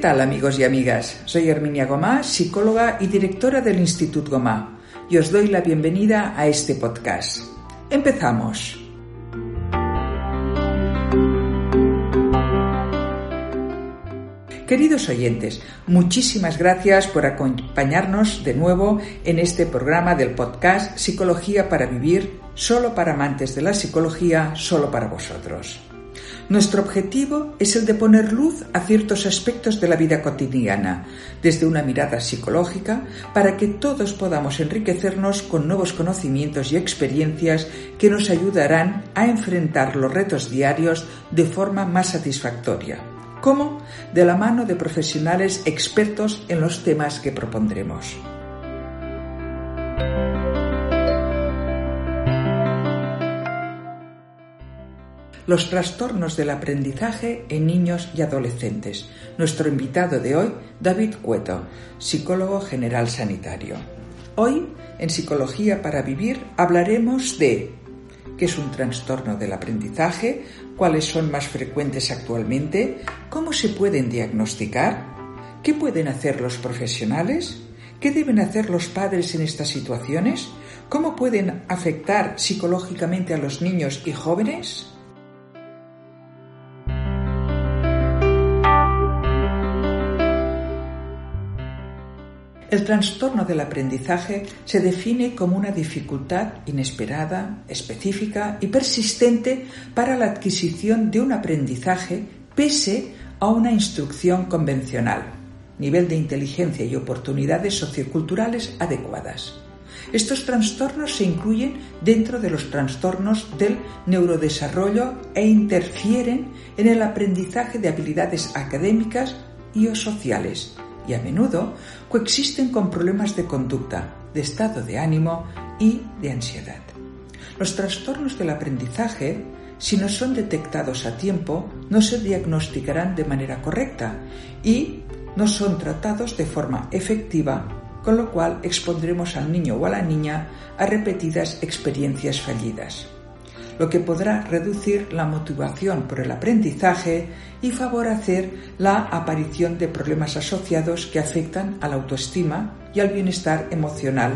tal amigos y amigas? Soy Herminia Gomá, psicóloga y directora del Instituto Gomá, y os doy la bienvenida a este podcast. Empezamos. Queridos oyentes, muchísimas gracias por acompañarnos de nuevo en este programa del podcast Psicología para Vivir, solo para amantes de la psicología, solo para vosotros. Nuestro objetivo es el de poner luz a ciertos aspectos de la vida cotidiana, desde una mirada psicológica, para que todos podamos enriquecernos con nuevos conocimientos y experiencias que nos ayudarán a enfrentar los retos diarios de forma más satisfactoria. ¿Cómo? De la mano de profesionales expertos en los temas que propondremos. Los trastornos del aprendizaje en niños y adolescentes. Nuestro invitado de hoy, David Cueto, psicólogo general sanitario. Hoy, en Psicología para Vivir, hablaremos de qué es un trastorno del aprendizaje, cuáles son más frecuentes actualmente, cómo se pueden diagnosticar, qué pueden hacer los profesionales, qué deben hacer los padres en estas situaciones, cómo pueden afectar psicológicamente a los niños y jóvenes. El trastorno del aprendizaje se define como una dificultad inesperada, específica y persistente para la adquisición de un aprendizaje pese a una instrucción convencional, nivel de inteligencia y oportunidades socioculturales adecuadas. Estos trastornos se incluyen dentro de los trastornos del neurodesarrollo e interfieren en el aprendizaje de habilidades académicas y o sociales, y a menudo coexisten con problemas de conducta, de estado de ánimo y de ansiedad. Los trastornos del aprendizaje, si no son detectados a tiempo, no se diagnosticarán de manera correcta y no son tratados de forma efectiva, con lo cual expondremos al niño o a la niña a repetidas experiencias fallidas lo que podrá reducir la motivación por el aprendizaje y favorecer la aparición de problemas asociados que afectan a la autoestima y al bienestar emocional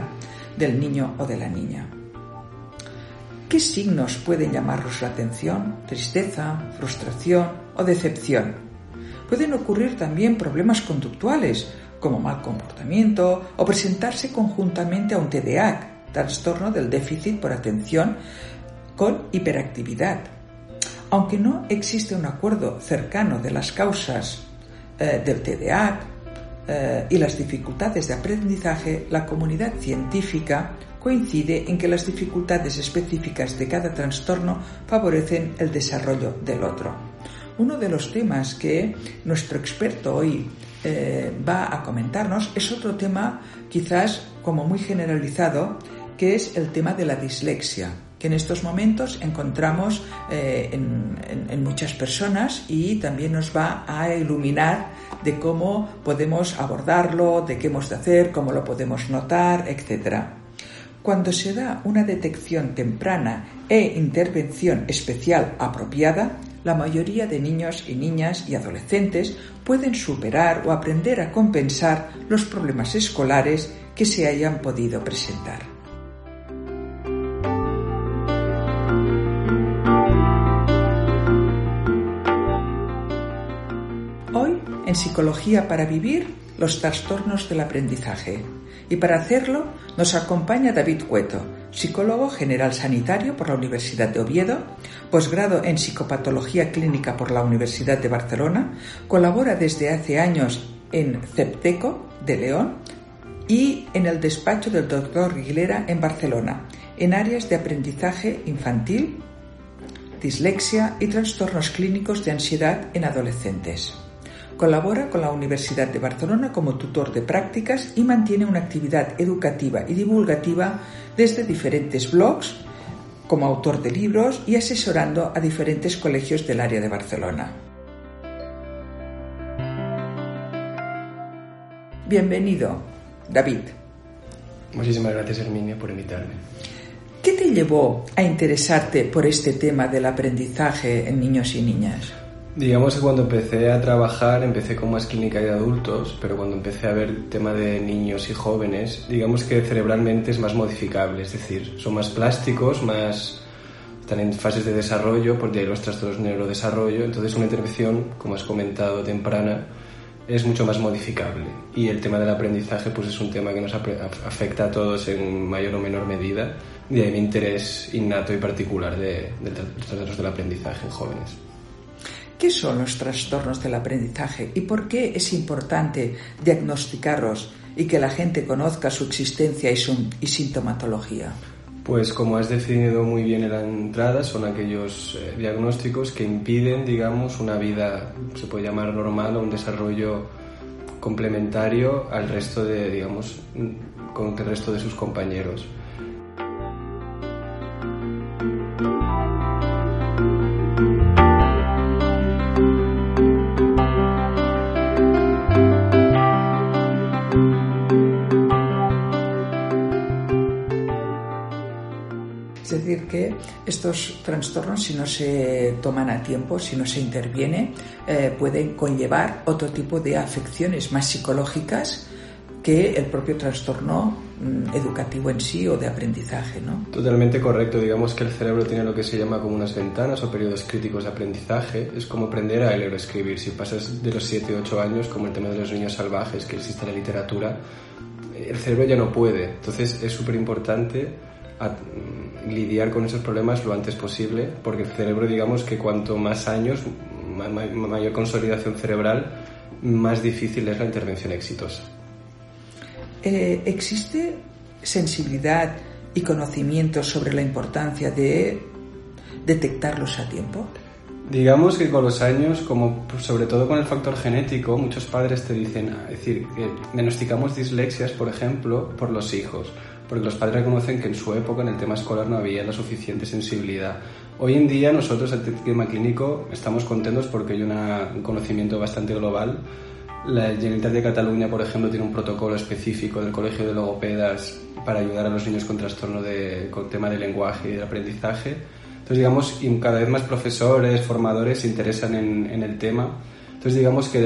del niño o de la niña. ¿Qué signos pueden llamarnos la atención? Tristeza, frustración o decepción. Pueden ocurrir también problemas conductuales, como mal comportamiento o presentarse conjuntamente a un TDAH, trastorno del déficit por atención con hiperactividad. Aunque no existe un acuerdo cercano de las causas eh, del TDAH eh, y las dificultades de aprendizaje, la comunidad científica coincide en que las dificultades específicas de cada trastorno favorecen el desarrollo del otro. Uno de los temas que nuestro experto hoy eh, va a comentarnos es otro tema quizás como muy generalizado, que es el tema de la dislexia en estos momentos encontramos eh, en, muchas personas y también nos va a iluminar de cómo podemos abordarlo, de qué hemos de hacer, cómo lo podemos notar, etc. Cuando se da una detección temprana e intervención especial apropiada, la mayoría de niños y niñas y adolescentes pueden superar o aprender a compensar los problemas escolares que se hayan podido presentar. Psicología para Vivir los trastornos del aprendizaje. Y para hacerlo nos acompaña David Cueto, psicólogo general sanitario por la Universidad de Oviedo, posgrado en psicopatología clínica por la Universidad de Barcelona, colabora desde hace años en CEPTECO de León y en el despacho del doctor Aguilera en Barcelona, en áreas de aprendizaje infantil, dislexia y trastornos clínicos de ansiedad en adolescentes. Colabora con la Universidad de Barcelona como tutor de prácticas y mantiene una actividad educativa y divulgativa desde diferentes blogs, como autor de libros y asesorando a diferentes colegios del área de Barcelona. Bienvenido, David. Muchísimas gracias, Herminia, por invitarme. ¿Qué te llevó a interesarte por este tema del aprendizaje en niños y niñas? Digamos que cuando empecé a trabajar, empecé con más clínica de adultos, pero cuando empecé a ver el tema de niños y jóvenes, digamos que cerebralmente es más modificable, es decir, son más plásticos, más están en fases de desarrollo, porque hay los trastornos de neurodesarrollo, entonces una intervención, como has comentado, temprana, es mucho más modificable. Y el tema del aprendizaje pues es un tema que nos afecta a todos en mayor o menor medida, y hay mi interés innato y particular de, de los trastornos del aprendizaje en jóvenes. ¿Qué son los trastornos del aprendizaje y por qué es importante diagnosticarlos y que la gente conozca su existencia y, su, sintomatología? Pues como has definido muy bien en la entrada, son aquellos eh, diagnósticos que impiden, digamos, una vida, se puede llamar normal o un desarrollo complementario al resto de, digamos, con el resto de sus compañeros. Estos trastornos, si no se toman a tiempo, si no se interviene, eh, pueden conllevar otro tipo de afecciones más psicológicas que el propio trastorno mm, educativo en sí o de aprendizaje, ¿no? Totalmente correcto. Digamos que el cerebro tiene lo que se llama como unas ventanas o periodos críticos de aprendizaje. Es como aprender a leer o escribir. Si pasas de los 7 o 8 años, como el tema de los niños salvajes que existe en la literatura, el cerebro ya no puede. Entonces es súper importante lidiar con esos problemas lo antes posible, porque el cerebro, digamos que cuanto más años, mayor consolidación cerebral, más difícil es la intervención exitosa. Eh, ¿Existe sensibilidad y conocimiento sobre la importancia de detectarlos a tiempo? Digamos que con los años, como sobre todo con el factor genético, muchos padres te dicen, es decir, que diagnosticamos dislexias, por ejemplo, por los hijos porque los padres reconocen que en su época en el tema escolar no había la suficiente sensibilidad. Hoy en día nosotros, el tema clínico, estamos contentos porque hay un conocimiento bastante global. La Generalitat de Cataluña, por ejemplo, tiene un protocolo específico del Colegio de Logopedas para ayudar a los niños con trastorno de con tema de lenguaje y de aprendizaje. Entonces, digamos, cada vez más profesores, formadores se interesan en, en el tema entonces digamos que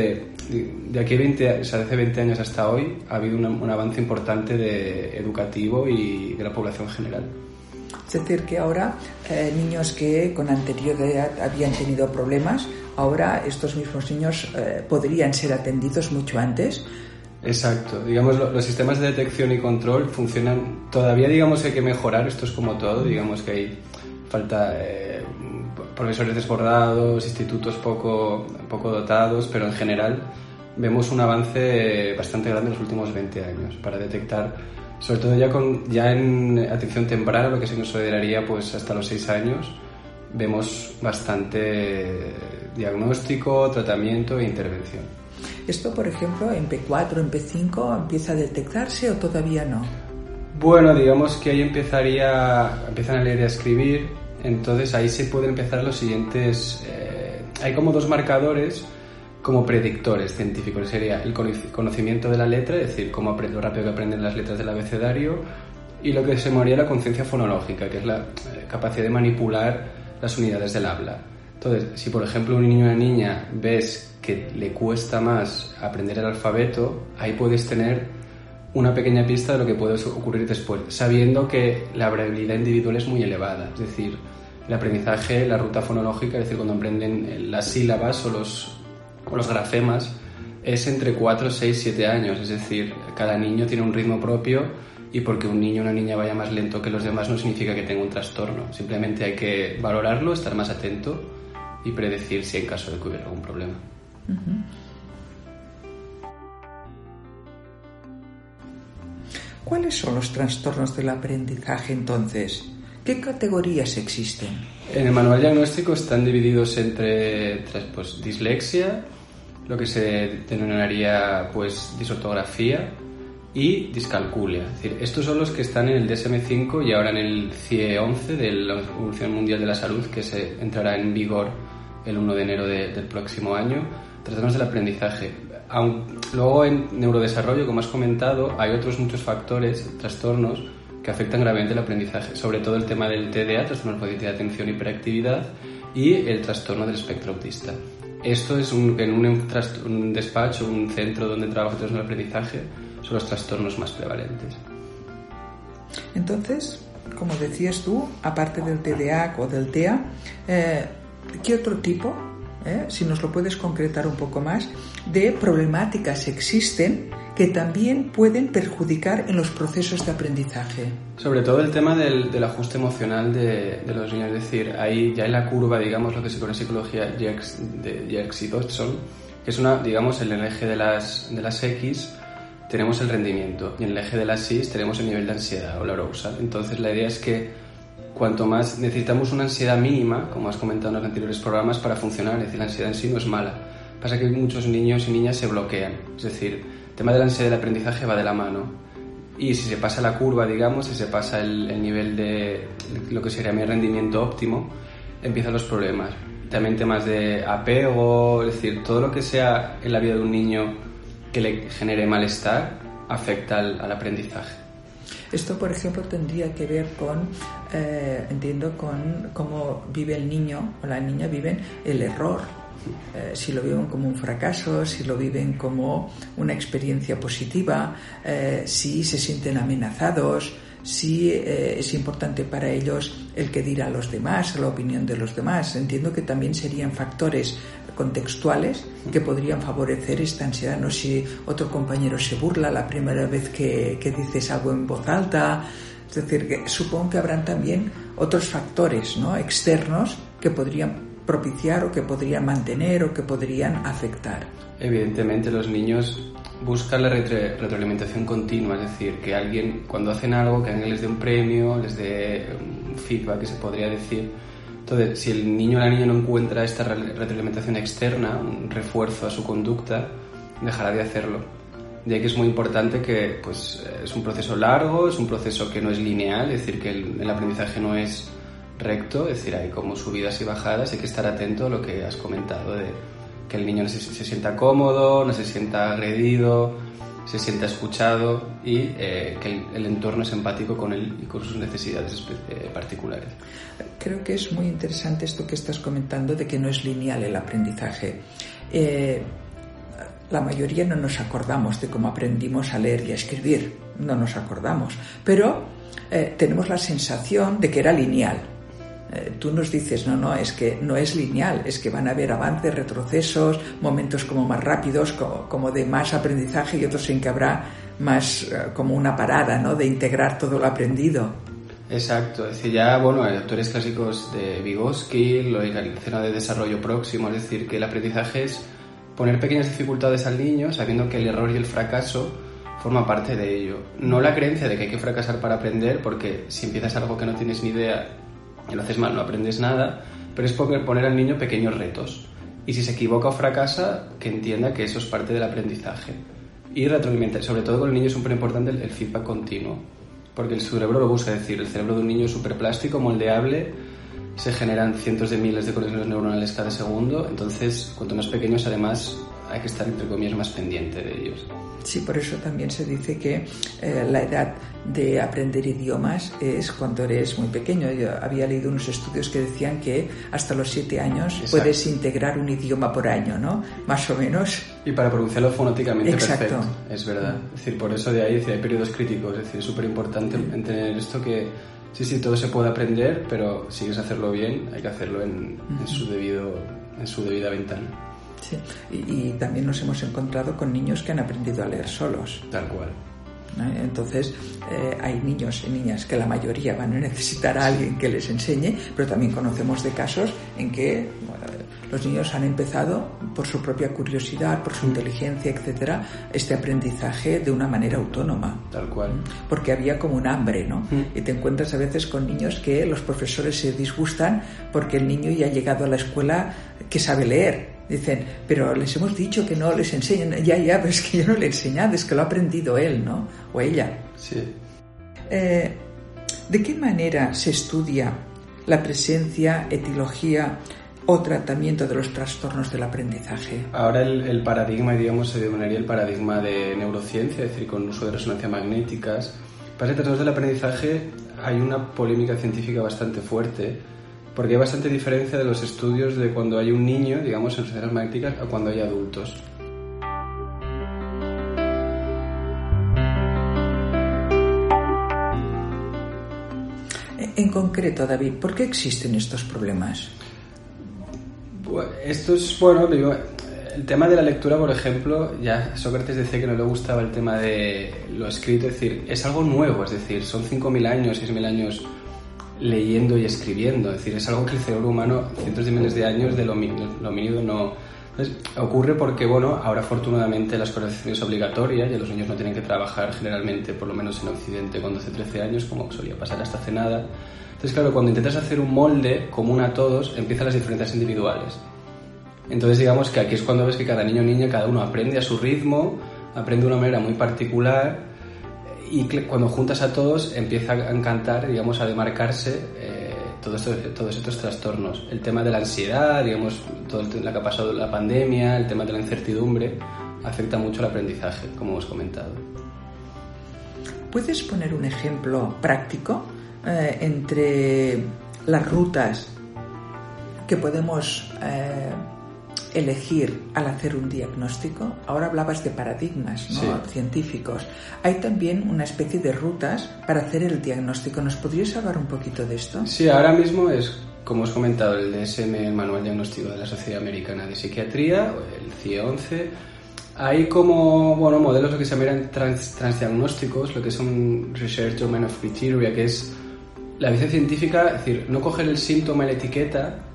de, aquí 20, o sea, desde 20 años hasta hoy ha habido un avance importante de educativo y de la población general. Es decir, que ahora eh, niños que con anterioridad habían tenido problemas, ahora estos mismos niños eh, podrían ser atendidos mucho antes. Exacto, digamos los sistemas de detección y control funcionan, todavía digamos hay que mejorar, esto es como todo, digamos que hay falta eh, profesores desbordados, institutos poco, poco dotados, pero en general vemos un avance bastante grande en los últimos 20 años para detectar, sobre todo ya, con, ya en atención temprana, lo que se consideraría pues hasta los 6 años, vemos bastante diagnóstico, tratamiento e intervención. ¿Esto, por ejemplo, en P4, en P5 empieza a detectarse o todavía no? Bueno, digamos que ahí empezaría, empiezan a leer y a escribir, entonces ahí se pueden empezar los siguientes... Eh, hay como dos marcadores como predictores científicos. Sería el conocimiento de la letra, es decir, cómo lo rápido que aprenden las letras del abecedario, y lo que se llamaría la conciencia fonológica, que es la eh, capacidad de manipular las unidades del habla. Entonces, si por ejemplo un niño o una niña ves que le cuesta más aprender el alfabeto, ahí puedes tener una pequeña pista de lo que puede ocurrir después, sabiendo que la variabilidad individual es muy elevada. Es decir, el aprendizaje, la ruta fonológica, es decir, cuando aprenden las sílabas o los, o los grafemas, es entre 4, 6, 7 años. Es decir, cada niño tiene un ritmo propio y porque un niño o una niña vaya más lento que los demás no significa que tenga un trastorno. Simplemente hay que valorarlo, estar más atento y predecir si en caso de que hubiera algún problema. ¿Cuáles son los trastornos del aprendizaje entonces? ¿Qué categorías existen? En el manual diagnóstico están divididos entre pues, dislexia, lo que se denominaría pues, disortografía y discalculia. Es decir, estos son los que están en el DSM-5 y ahora en el CIE 11 de la Organización Mundial de la Salud, que se entrará en vigor el 1 de enero del próximo año. Trastornos del aprendizaje luego en neurodesarrollo, como has comentado, hay otros muchos factores, trastornos, que afectan gravemente el aprendizaje, sobre todo el tema del TDA, trastorno de atención y hiperactividad, y el trastorno del espectro autista. Esto es un, en un, despacho, un centro donde trabaja el aprendizaje, son los trastornos más prevalentes. Entonces, como decías tú, aparte del TDA o del TEA, eh, ¿qué otro tipo, eh, si nos lo puedes concretar un poco más, de problemáticas existen que también pueden perjudicar en los procesos de aprendizaje. Sobre todo el tema del, ajuste emocional de, los niños, es decir, ahí ya en la curva, digamos, lo que se conoce en psicología Jerks, de Jerks y Dodson, que es una, digamos, en el eje de las, de las X tenemos el rendimiento y en el eje de las Y tenemos el nivel de ansiedad o la arousal. Entonces la idea es que cuanto más necesitamos una ansiedad mínima, como has comentado en los anteriores programas, para funcionar, es decir, la ansiedad en sí no es mala. Pasa que muchos niños y niñas se bloquean, es decir, tema de la ansiedad del aprendizaje va de la mano. Y si se pasa la curva, digamos, si se pasa el, nivel de lo que sería mi rendimiento óptimo, empiezan los problemas. También temas de apego, es decir, todo lo que sea en la vida de un niño que le genere malestar afecta al, aprendizaje. Esto, por ejemplo, tendría que ver con, eh, entiendo, con cómo vive el niño o la niña, viven el error, eh, si lo viven como un fracaso, si lo viven como una experiencia positiva, eh, si se sienten amenazados, si eh, es importante para ellos el que dirá a los demás, la opinión de los demás. Entiendo que también serían factores contextuales que podrían favorecer esta ansiedad. No si otro compañero se burla la primera vez que, que dices algo en voz alta. Es decir, que supongo que habrán también otros factores ¿no? externos que podrían propiciar o que podrían mantener o que podrían afectar. Evidentemente los niños buscan la retroalimentación continua, es decir, que alguien cuando hacen algo, que alguien les dé un premio, les dé un feedback, que se podría decir. Entonces, si el niño o la niña no encuentra esta retroalimentación externa, un refuerzo a su conducta, dejará de hacerlo. De ahí que es muy importante que pues, es un proceso largo, es un proceso que no es lineal, es decir, que el aprendizaje no es recto, es decir, hay como subidas y bajadas, hay que estar atento a lo que has comentado, de que el niño se, sienta cómodo, no se sienta agredido, se sienta escuchado y eh, que el, entorno es empático con él y con sus necesidades eh, particulares. Creo que es muy interesante esto que estás comentando de que no es lineal el aprendizaje. Eh, la mayoría no nos acordamos de cómo aprendimos a leer y a escribir, no nos acordamos, pero tenemos la sensación de que era lineal eh, tú nos dices, no, no, es que no es lineal, es que van a haber avances, retrocesos, momentos como más rápidos, como, de más aprendizaje y otros en que habrá más eh, como una parada, ¿no? De integrar todo lo aprendido. Exacto, es decir, ya, bueno, hay autores clásicos de Vygotsky, lo la escena de desarrollo próximo, es decir, que el aprendizaje es poner pequeñas dificultades al niño sabiendo que el error y el fracaso forma parte de ello. No la creencia de que hay que fracasar para aprender, porque si empiezas algo que no tienes ni idea y lo haces mal, no aprendes nada, pero es poner al niño pequeños retos. Y si se equivoca o fracasa, que entienda que eso es parte del aprendizaje. Y retroalimentar, sobre todo con el niño es súper importante el, feedback continuo, porque el cerebro lo busca, decir, el cerebro de un niño es súper plástico, moldeable, se generan cientos de miles de conexiones neuronales cada segundo, entonces cuanto más pequeños además hay que estar entre comillas más pendiente de ellos. Sí, por eso también se dice que eh, la edad de aprender idiomas es cuando eres muy pequeño. Yo había leído unos estudios que decían que hasta los siete años puedes integrar un idioma por año, ¿no? Más o menos. Y para pronunciarlo fonéticamente perfecto. Es verdad. Es decir, por eso de ahí hay periodos críticos. Es decir, es súper importante entender esto que sí, sí, todo se puede aprender, pero si quieres hacerlo bien, hay que hacerlo en, en su, debido, en su debida ventana. Sí. Y, también nos hemos encontrado con niños que han aprendido a leer solos. Tal cual. Entonces, eh, hay niños y niñas que la mayoría van a necesitar a alguien que les enseñe, pero también conocemos de casos en que los niños han empezado por su propia curiosidad, por su mm. inteligencia, etcétera, este aprendizaje de una manera autónoma. Tal cual. Porque había como un hambre, ¿no? Mm. Y te encuentras a veces con niños que los profesores se disgustan porque el niño ya ha llegado a la escuela que sabe leer Dicen, pero les hemos dicho que no les enseñen. Ya, ya, pero es que yo no le he enseñado, es que lo ha aprendido él, ¿no? O ella. Sí. Eh, ¿De qué manera se estudia la presencia, etiología o tratamiento de los trastornos del aprendizaje? Ahora el, paradigma, digamos, se denominaría el paradigma de neurociencia, es decir, con uso de resonancia magnéticas. Para el trastornos del aprendizaje hay una polémica científica bastante fuerte porque hay bastante diferencia de los estudios de cuando hay un niño, digamos, en resonancias magnéticas a cuando hay adultos. En concreto, David, ¿por qué existen estos problemas? Esto es, bueno, digo, el tema de la lectura, por ejemplo, ya Sócrates decía que no le gustaba el tema de lo escrito, es decir, es algo nuevo, es decir, son 5.000 años, 6.000 años leyendo y escribiendo, es decir, es algo que el cerebro humano, cientos de miles de años de lo, lo no... Entonces, ocurre porque, bueno, ahora afortunadamente la escolarización es obligatoria y los niños no tienen que trabajar generalmente, por lo menos en Occidente, con 12-13 años, como solía pasar hasta hace nada. Entonces, claro, cuando intentas hacer un molde común a todos, empiezan las diferencias individuales. Entonces digamos que aquí es cuando ves que cada niño o niña, cada uno aprende a su ritmo, aprende de una manera muy particular y cuando juntas a todos empieza a encantar, digamos, a demarcarse eh, todos, estos, todos estos trastornos. El tema de la ansiedad, digamos, todo lo que ha pasado la pandemia, el tema de la incertidumbre, afecta mucho el aprendizaje, como hemos comentado. ¿Puedes poner un ejemplo práctico eh, entre las rutas que podemos eh, elegir al hacer un diagnóstico? Ahora hablabas de paradigmas científicos. Hay también una especie de rutas para hacer el diagnóstico. ¿Nos podrías hablar un poquito de esto? Sí, ahora mismo es, como os he comentado, el DSM, el Manual Diagnóstico de la Sociedad Americana de Psiquiatría, el CIE 11. Hay como bueno, modelos lo que se llaman trans, transdiagnósticos, lo que es un Research Domain of Criteria, que es la visión científica, es decir, no coger el síntoma y la etiqueta,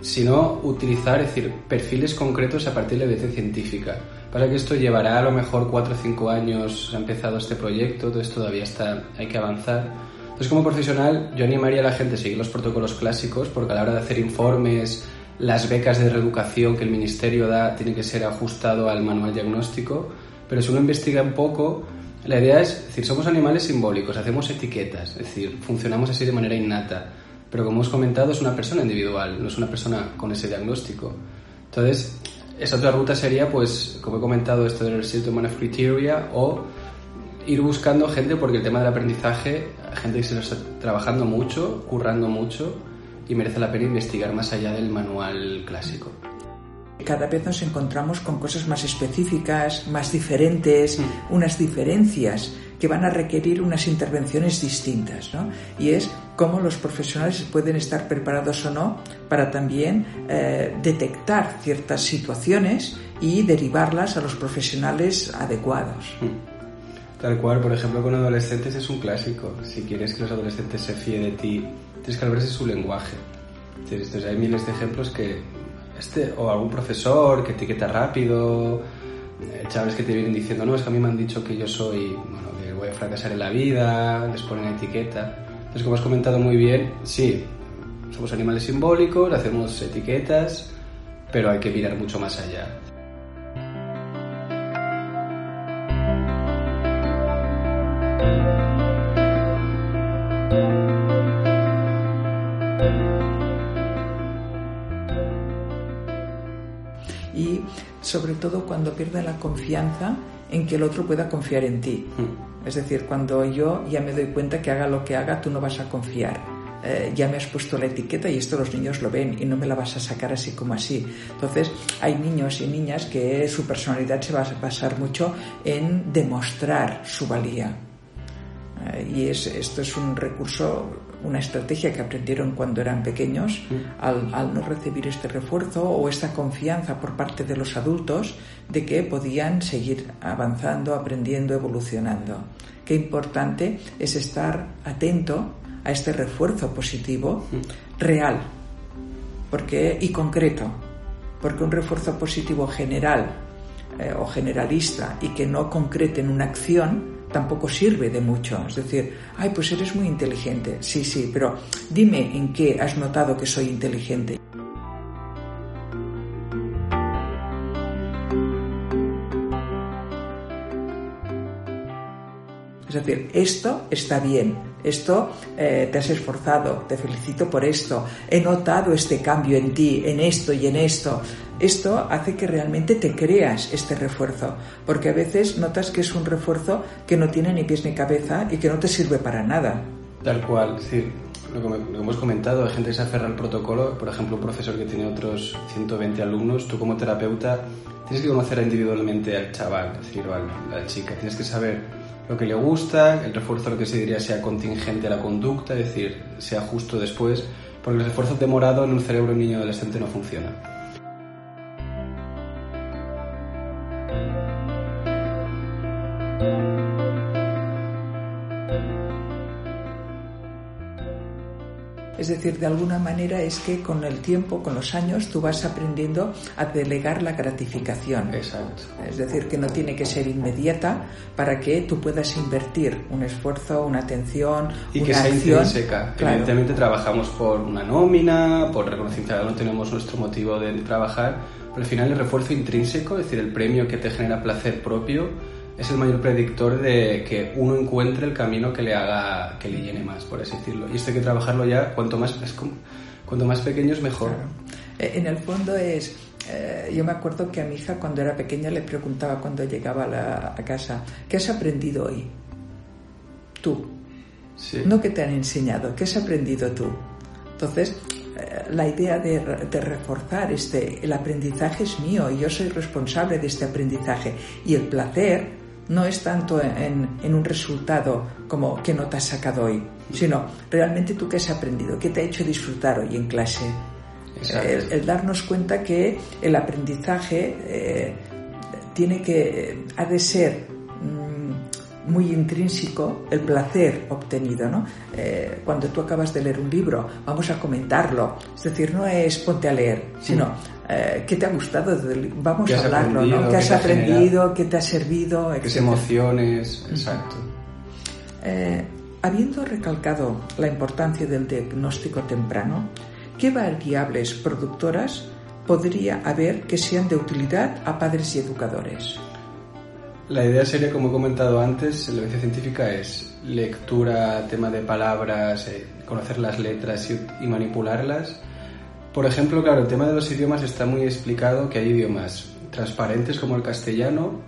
sino utilizar, es decir, perfiles concretos a partir de la evidencia científica. Para que esto llevará a lo mejor 4 o 5 años, ha empezado este proyecto, entonces todavía está, hay que avanzar. Entonces, como profesional, yo animaría a la gente a seguir los protocolos clásicos, porque a la hora de hacer informes, las becas de reeducación que el ministerio da tiene que ser ajustado al manual diagnóstico, pero si uno investiga un poco, la idea es, es decir, somos animales simbólicos, hacemos etiquetas, es decir, funcionamos así de manera innata pero como hemos comentado, es una persona individual, no es una persona con ese diagnóstico. Entonces, esa otra ruta sería, pues, como he comentado, esto del Research of Criteria o ir buscando gente, porque el tema del aprendizaje, gente que se lo está trabajando mucho, currando mucho, y merece la pena investigar más allá del manual clásico. Cada vez nos encontramos con cosas más específicas, más diferentes, mm. unas diferencias que van a requerir unas intervenciones distintas, ¿no? Y es cómo los profesionales pueden estar preparados o no para también eh, detectar ciertas situaciones y derivarlas a los profesionales adecuados. Mm. Tal cual, por ejemplo, con adolescentes es un clásico. Si quieres que los adolescentes se fíen de ti, tienes que hablar de su lenguaje. Entonces, hay miles de ejemplos que este o algún profesor que etiqueta rápido, eh, chavales que te vienen diciendo, no, es que a mí me han dicho que yo soy, bueno, que voy a fracasar en la vida, les ponen etiqueta. Entonces, como has comentado muy bien, sí, somos animales simbólicos, hacemos etiquetas, pero hay que mirar mucho más allá. Todo cuando pierde la confianza en que el otro pueda confiar en ti. Mm. Es decir, cuando yo ya me doy cuenta que haga lo que haga, tú no vas a confiar. Eh, ya me has puesto la etiqueta y esto los niños lo ven y no me la vas a sacar así como así. Entonces, hay niños y niñas que su personalidad se va a basar mucho en demostrar su valía. Eh, y es, esto es un recurso una estrategia que aprendieron cuando eran pequeños, al, no recibir este refuerzo o esta confianza por parte de los adultos de que podían seguir avanzando, aprendiendo, evolucionando. Qué importante es estar atento a este refuerzo positivo real porque, y concreto, porque un refuerzo positivo general eh, o generalista y que no concrete en una acción, tampoco sirve de mucho. Es decir, ay, pues eres muy inteligente. Sí, sí, pero dime en qué has notado que soy inteligente. Es decir, esto está bien, esto eh, te has esforzado, te felicito por esto, he notado este cambio en ti, en esto y en esto. Esto hace que realmente te creas este refuerzo, porque a veces notas que es un refuerzo que no tiene ni pies ni cabeza y que no te sirve para nada. Tal cual, sí. lo que, hemos comentado, hay gente que se aferra al protocolo, por ejemplo, un profesor que tiene otros 120 alumnos, tú como terapeuta tienes que conocer individualmente al chaval, es decir, a la chica, tienes que saber lo que le gusta, el refuerzo lo que se diría sea contingente a la conducta, es decir, sea justo después, porque el refuerzo demorado en un cerebro niño adolescente no funciona. Es decir, de alguna manera es que con el tiempo, con los años, tú vas aprendiendo a delegar la gratificación. Exacto. Es decir, que no tiene que ser inmediata para que tú puedas invertir un esfuerzo, una atención, y una que sea acción. intrínseca. Evidentemente trabajamos por una nómina, por reconocimiento, no tenemos nuestro motivo de trabajar, pero al final el refuerzo intrínseco, es decir, el premio que te genera placer propio, es el mayor predictor de que uno encuentre el camino que le haga, que le llene más, por así decirlo. Y esto hay que trabajarlo ya, cuanto más, es como, cuanto más pequeño es mejor. Claro. Eh, En el fondo es, eh, yo me acuerdo que a mi hija cuando era pequeña le preguntaba cuando llegaba a, la, a casa, ¿qué has aprendido hoy? Tú. Sí. No que te han enseñado, ¿qué has aprendido tú? Entonces, eh, la idea de, de, reforzar este, el aprendizaje es mío y yo soy responsable de este aprendizaje. Y el placer no es tanto en, en, un resultado como que no te has sacado hoy, sino realmente tú qué has aprendido, qué te ha hecho disfrutar hoy en clase. El, el, darnos cuenta que el aprendizaje eh, tiene que, ha de ser muy intrínseco el placer obtenido, ¿no? Eh, cuando tú acabas de leer un libro, vamos a comentarlo, es decir, no es ponte a leer, sino eh, qué te ha gustado, vamos a hablarlo, ¿no? ¿Qué has aprendido, qué te ha servido, qué emociones, exacto. Eh, habiendo recalcado la importancia del diagnóstico temprano, ¿qué variables productoras podría haber que sean de utilidad a padres y educadores? La idea sería, como he comentado antes, la evidencia científica es lectura, tema de palabras, eh, conocer las letras y, manipularlas. Por ejemplo, claro, el tema de los idiomas está muy explicado que hay idiomas transparentes como el castellano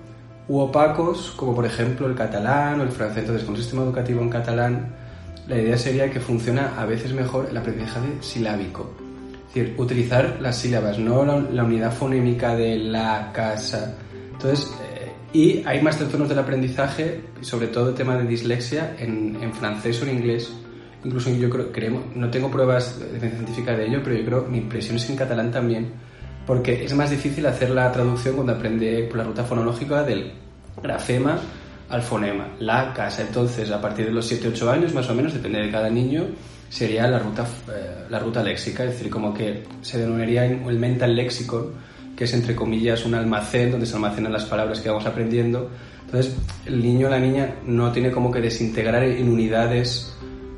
u opacos como por ejemplo el catalán o el francés. Entonces, con un sistema educativo en catalán, la idea sería que funciona a veces mejor el aprendizaje silábico. Es decir, utilizar las sílabas, no la, la unidad fonémica de la casa. Entonces, y hay más trastornos del aprendizaje, sobre todo el tema de dislexia, en, francés o en inglés. Incluso yo creo, creemos, no tengo pruebas de evidencia científica de ello, pero yo creo, mi impresión es en catalán también, porque es más difícil hacer la traducción cuando aprende por la ruta fonológica del grafema al fonema, la casa. Entonces, a partir de los 7-8 años, más o menos, depende de cada niño, sería la ruta, eh, la ruta léxica, es decir, como que se denominaría el mental lexicon, que es entre comillas un almacén donde se almacenan las palabras que vamos aprendiendo. Entonces, el niño o la niña no tiene como que desintegrar en unidades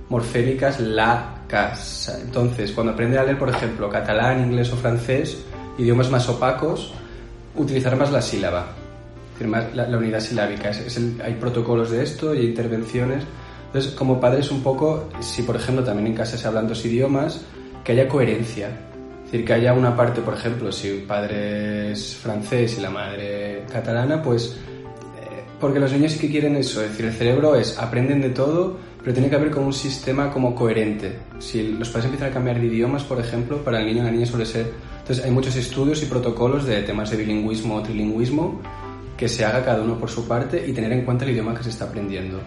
morfémicas la casa. Entonces, cuando aprende a leer, por ejemplo, catalán, inglés o francés, idiomas más opacos, utilizar más la sílaba, más la, unidad silábica. Hay protocolos de esto y intervenciones. Entonces, como padres, un poco, si por ejemplo también en casa se hablan dos idiomas, que haya coherencia. Decir, que haya una parte, por ejemplo, si el padre es francés y la madre catalana, pues eh, porque los niños sí que quieren eso, es decir, el cerebro es, aprenden de todo, pero tiene que haber como un sistema como coherente. Si los padres empiezan a cambiar de idiomas, por ejemplo, para el niño o la niña suele ser... Entonces hay muchos estudios y protocolos de temas de bilingüismo o trilingüismo que se haga cada uno por su parte y tener en cuenta el idioma que se está aprendiendo.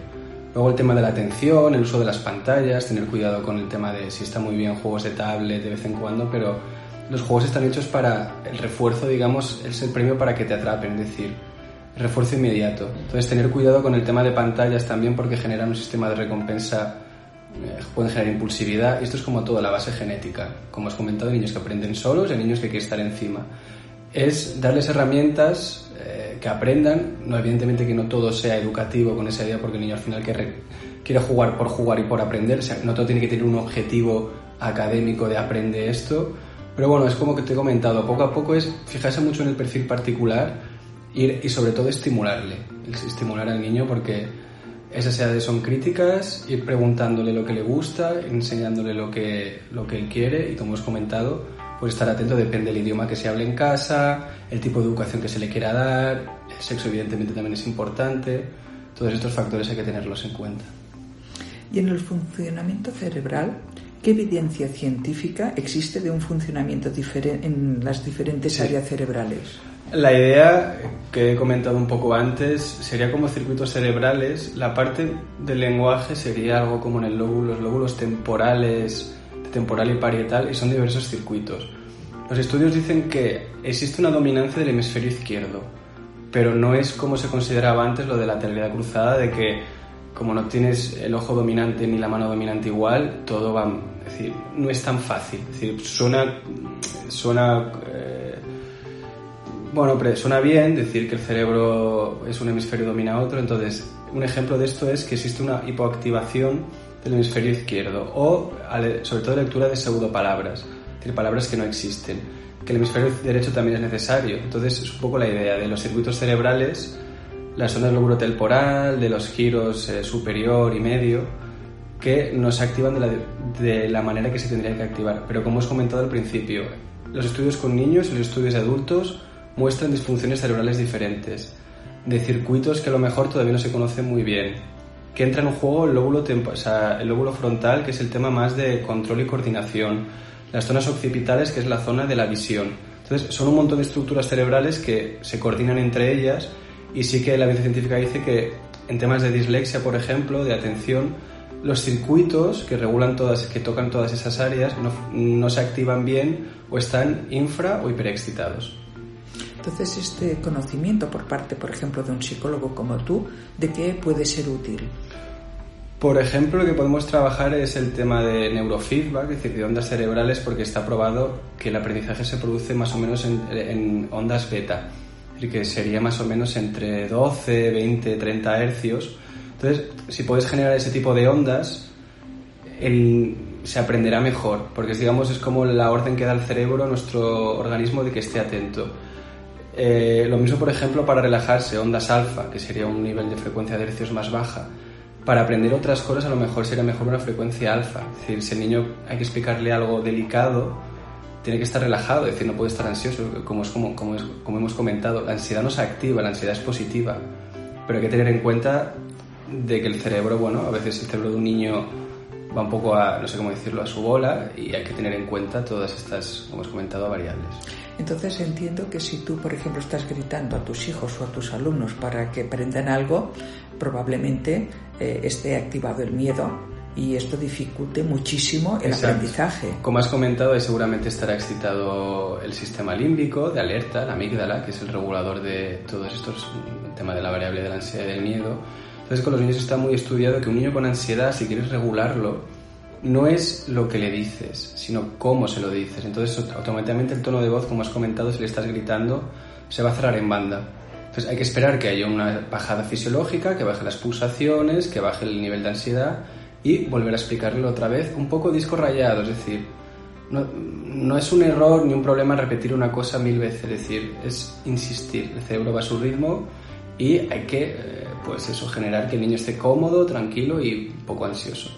Luego el tema de la atención, el uso de las pantallas, tener cuidado con el tema de si está muy bien juegos de tablet de vez en cuando, pero los juegos están hechos para el refuerzo, digamos, es el premio para que te atrapen, es decir, refuerzo inmediato. Entonces tener cuidado con el tema de pantallas también porque generan un sistema de recompensa, eh, pueden generar impulsividad esto es como todo, la base genética. Como has comentado, hay niños que aprenden solos y hay niños que quieren estar encima. Es darles herramientas eh, que aprendan, no evidentemente que no todo sea educativo con esa idea porque el niño al final quiere, jugar por jugar y por aprender, o sea, no todo tiene que tener un objetivo académico de aprender esto, pero bueno, es como que te he comentado, poco a poco es fijarse mucho en el perfil particular y, y sobre todo estimularle, estimular al niño porque esas edades son críticas, ir preguntándole lo que le gusta, enseñándole lo que, lo que él quiere y como hemos comentado, pues estar atento depende del idioma que se hable en casa, el tipo de educación que se le quiera dar, el sexo evidentemente también es importante, todos estos factores hay que tenerlos en cuenta. Y en el funcionamiento cerebral, ¿Qué evidencia científica existe de un funcionamiento diferente en las diferentes áreas cerebrales? La idea que he comentado un poco antes sería como circuitos cerebrales. La parte del lenguaje sería algo como en el lóbulo, los lóbulos temporales, temporal y parietal, y son diversos circuitos. Los estudios dicen que existe una dominancia del hemisferio izquierdo, pero no es como se consideraba antes lo de la lateralidad cruzada, de que como no tienes el ojo dominante ni la mano dominante igual, todo va... Es decir, no es tan fácil. Decir, suena... suena eh, bueno, pero suena bien decir que el cerebro es un hemisferio domina otro, entonces un ejemplo de esto es que existe una hipoactivación del hemisferio izquierdo o sobre todo lectura de pseudopalabras, es decir, palabras que no existen, que el hemisferio derecho también es necesario. Entonces es un poco la idea de los circuitos cerebrales, las zonas lóbulo temporal, de los giros eh, superior y medio, que no se activan de la, de la manera que se tendría que activar. Pero como os comentado al principio, los estudios con niños y los estudios de adultos muestran disfunciones cerebrales diferentes, de circuitos que a lo mejor todavía no se conocen muy bien, que entra en juego el lóbulo, el lóbulo frontal, que es el tema más de control y coordinación, las zonas occipitales, que es la zona de la visión. Entonces, son un montón de estructuras cerebrales que se coordinan entre ellas y sí que la evidencia científica dice que en temas de dislexia, por ejemplo, de atención, los circuitos que regulan todas, que tocan todas esas áreas no, no se activan bien o están infra o hiperexcitados. Entonces, este conocimiento por parte, por ejemplo, de un psicólogo como tú, ¿de qué puede ser útil? Por ejemplo, lo que podemos trabajar es el tema de neurofeedback, es decir, de ondas cerebrales, porque está probado que el aprendizaje se produce más o menos en, ondas beta, que sería más o menos entre 12, 20, 30 hercios. Entonces, si puedes generar ese tipo de ondas, se aprenderá mejor, porque digamos es como la orden que da el cerebro a nuestro organismo de que esté atento. Eh, lo mismo, por ejemplo, para relajarse, ondas alfa, que sería un nivel de frecuencia de hercios más baja. Para aprender otras cosas, a lo mejor sería mejor una frecuencia alfa. Es decir, si el niño hay que explicarle algo delicado, tiene que estar relajado, es decir, no puede estar ansioso, como, es, como, como, hemos comentado. La ansiedad no se activa, la ansiedad es positiva. Pero hay que tener en cuenta de que el cerebro, bueno, a veces el cerebro de un niño va un poco a, no sé cómo decirlo, a su bola y hay que tener en cuenta todas estas, como hemos comentado, variables. Entonces entiendo que si tú, por ejemplo, estás gritando a tus hijos o a tus alumnos para que aprendan algo, probablemente eh, esté activado el miedo y esto dificulte muchísimo el aprendizaje. Como has comentado, seguramente estará excitado el sistema límbico de alerta, la amígdala, que es el regulador de todos estos, el tema de la variable de la ansiedad y del miedo. Entonces, con los niños está muy estudiado que un niño con ansiedad, si quieres regularlo, no es lo que le dices, sino cómo se lo dices. Entonces, automáticamente el tono de voz, como has comentado, si le estás gritando, se va a cerrar en banda. Entonces, hay que esperar que haya una bajada fisiológica, que baje las pulsaciones, que baje el nivel de ansiedad y volver a explicarlo otra vez, un poco disco rayado, es decir, no, no, es un error ni un problema repetir una cosa mil veces, es decir, es insistir, el cerebro va a su ritmo y hay que, eh, pues eso, generar que el niño esté cómodo, tranquilo y poco ansioso.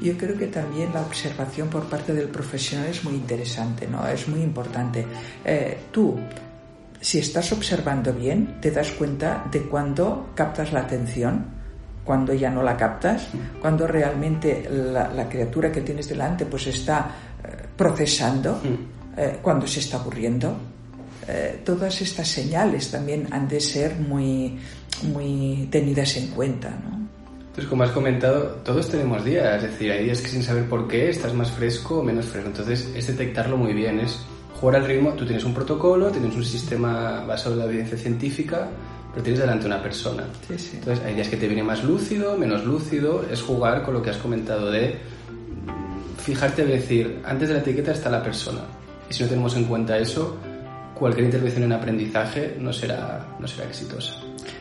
Yo creo que también la observación por parte del profesional es muy interesante, ¿no? Es muy importante. Eh, tú, si estás observando bien, te das cuenta de cuando captas la atención, cuando ya no la captas, cuando realmente la, criatura que tienes delante pues está eh, procesando, eh, cuando se está aburriendo. todas estas señales también han de ser muy, muy tenidas en cuenta, ¿no? Entonces, como has comentado, todos tenemos días, es decir, hay días que sin saber por qué estás más fresco o menos fresco. Entonces, es detectarlo muy bien, es jugar al ritmo. Tú tienes un protocolo, tienes un sistema basado en la evidencia científica, pero tienes delante una persona. Entonces, hay días que te viene más lúcido, menos lúcido, es jugar con lo que has comentado de fijarte, de decir, antes de la etiqueta está la persona. Y si no tenemos en cuenta eso, cualquier intervención en aprendizaje no será, no será exitosa.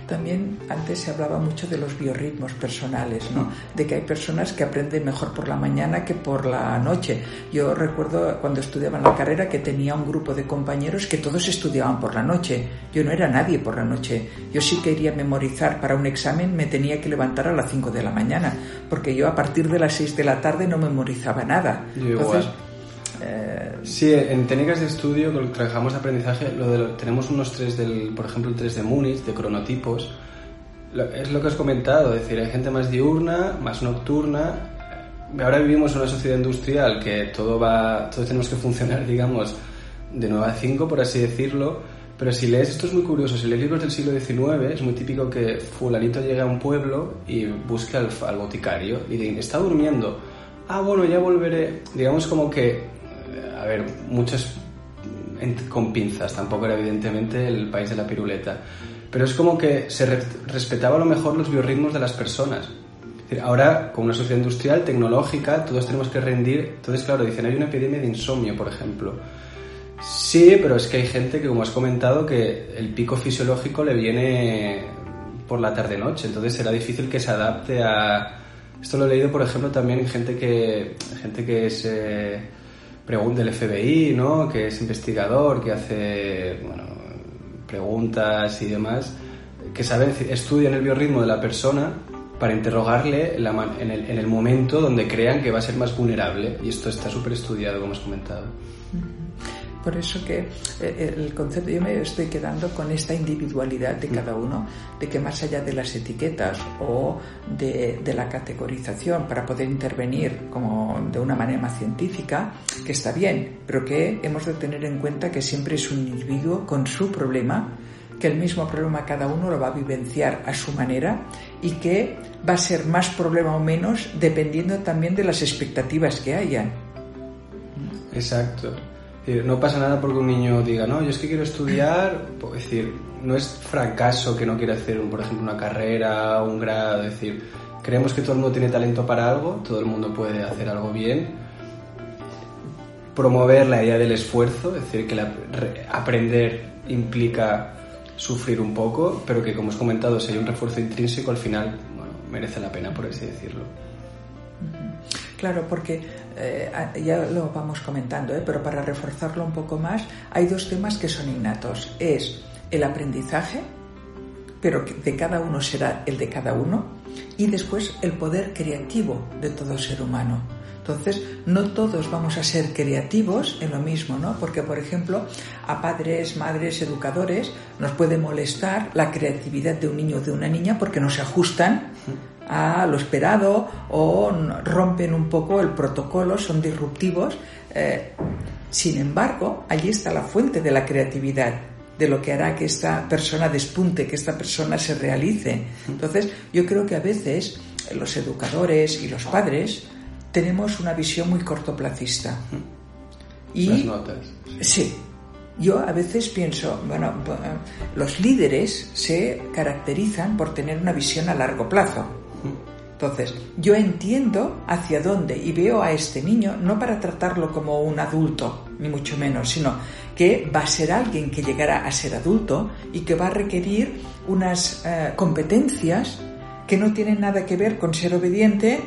También antes se hablaba mucho de los biorritmos personales, ¿no? De que hay personas que aprenden mejor por la mañana que por la noche. Yo recuerdo cuando estudiaba en la carrera que tenía un grupo de compañeros que todos estudiaban por la noche. Yo no era nadie por la noche. Yo sí quería memorizar para un examen, me tenía que levantar a las 5 de la mañana, porque yo a partir de las 6 de la tarde no memorizaba nada. Entonces, eh, sí, en técnicas de estudio, cuando trabajamos aprendizaje, lo de tenemos unos tres, del, por ejemplo, el 3 de Múnich, de cronotipos. es lo que has comentado, es decir, hay gente más diurna, más nocturna. ahora vivimos en una sociedad industrial que todo va, todos tenemos que funcionar, digamos, de 9 a 5, por así decirlo, pero si lees, esto es muy curioso, si lees libros del siglo XIX, es muy típico que fulanito llegue a un pueblo y busque al, al boticario y dice, está durmiendo. Ah, bueno, ya volveré. Digamos como que, a ver, muchas con pinzas, tampoco era evidentemente el país de la piruleta, pero es como que se respetaba a lo mejor los biorritmos de las personas. Ahora, con una sociedad industrial, tecnológica, todos tenemos que rendir. Entonces, claro, dicen, hay una epidemia de insomnio, por ejemplo. Sí, pero es que hay gente que, como has comentado, que el pico fisiológico le viene por la tarde-noche, entonces será difícil que se adapte a... Esto lo he leído, por ejemplo, también en gente que, gente que es pregunta del FBI, ¿no? que es investigador, que hace bueno, preguntas y demás, que saben, estudian el biorritmo de la persona para interrogarle en, el, en el momento donde crean que va a ser más vulnerable. Y esto está súper estudiado, como has comentado. Por eso que eh, el concepto, yo me estoy quedando con esta individualidad de cada uno, de que más allá de las etiquetas o de, la categorización para poder intervenir como de una manera más científica, que está bien, pero que hemos de tener en cuenta que siempre es un individuo con su problema, que el mismo problema cada uno lo va a vivenciar a su manera y que va a ser más problema o menos dependiendo también de las expectativas que hayan. Exacto. No pasa nada porque un niño diga, no, yo es que quiero estudiar, es decir, no es fracaso que no quiera hacer, por ejemplo, una carrera, un grado, es decir, creemos que todo el mundo tiene talento para algo, todo el mundo puede hacer algo bien. Promover la idea del esfuerzo, es decir, que aprender implica sufrir un poco, pero que como he comentado, si hay un refuerzo intrínseco, al final merece la pena, por así decirlo. Claro, porque eh, ya lo vamos comentando, ¿eh? pero para reforzarlo un poco más, hay dos temas que son innatos. Es el aprendizaje, pero de cada uno será el de cada uno, y después el poder creativo de todo ser humano. Entonces, no todos vamos a ser creativos en lo mismo, ¿no? Porque, por ejemplo, a padres, madres, educadores nos puede molestar la creatividad de un niño o de una niña porque no se ajustan a lo esperado o rompen un poco el protocolo, son disruptivos. Eh, sin embargo, allí está la fuente de la creatividad, de lo que hará que esta persona despunte, que esta persona se realice. Entonces, yo creo que a veces los educadores y los padres tenemos una visión muy cortoplacista. Y, Las notas. Sí. Yo a veces pienso, bueno, los líderes se caracterizan por tener una visión a largo plazo. Entonces, yo entiendo hacia dónde y veo a este niño no para tratarlo como un adulto, ni mucho menos, sino que va a ser alguien que llegará a ser adulto y que va a requerir unas eh, competencias que no tienen nada que ver con ser obediente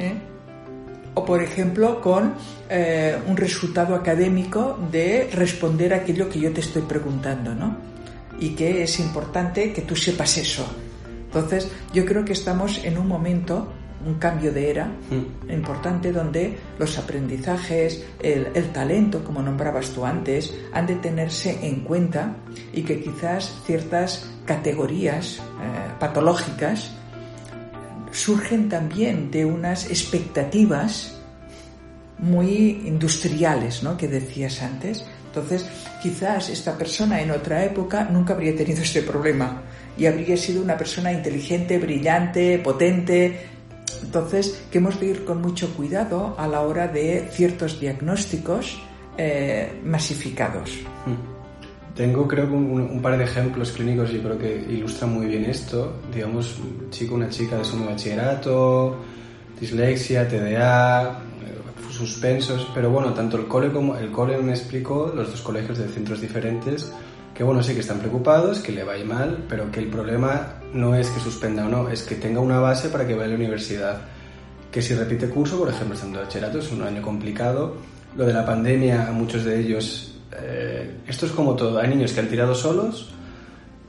¿eh? o, por ejemplo, con eh, un resultado académico de responder a aquello que yo te estoy preguntando, ¿no? Y que es importante que tú sepas eso entonces, yo creo que estamos en un momento, un cambio de era mm. importante donde los aprendizajes, el, talento, como nombrabas tú antes, han de tenerse en cuenta y que quizás ciertas categorías eh, patológicas surgen también de unas expectativas muy industriales, ¿no? Que decías antes. Entonces, quizás esta persona en otra época nunca habría tenido este problema y habría sido una persona inteligente, brillante, potente. Entonces, que hemos de ir con mucho cuidado a la hora de ciertos diagnósticos eh, masificados. Hmm. Tengo creo que un, par de ejemplos clínicos yo creo que ilustran muy bien esto. Digamos, un chico, una chica de segundo bachillerato, dislexia, TDA, eh, suspensos, pero bueno, tanto el cole como el cole me explicó, los dos colegios de centros diferentes, que bueno, sí que están preocupados, que le vaya mal, pero que el problema no es que suspenda o no, es que tenga una base para que vaya a la universidad. Que si repite curso, por ejemplo, estando de bachillerato, es un año complicado. Lo de la pandemia, a muchos de ellos, eh, esto es como todo. Hay niños que han tirado solos,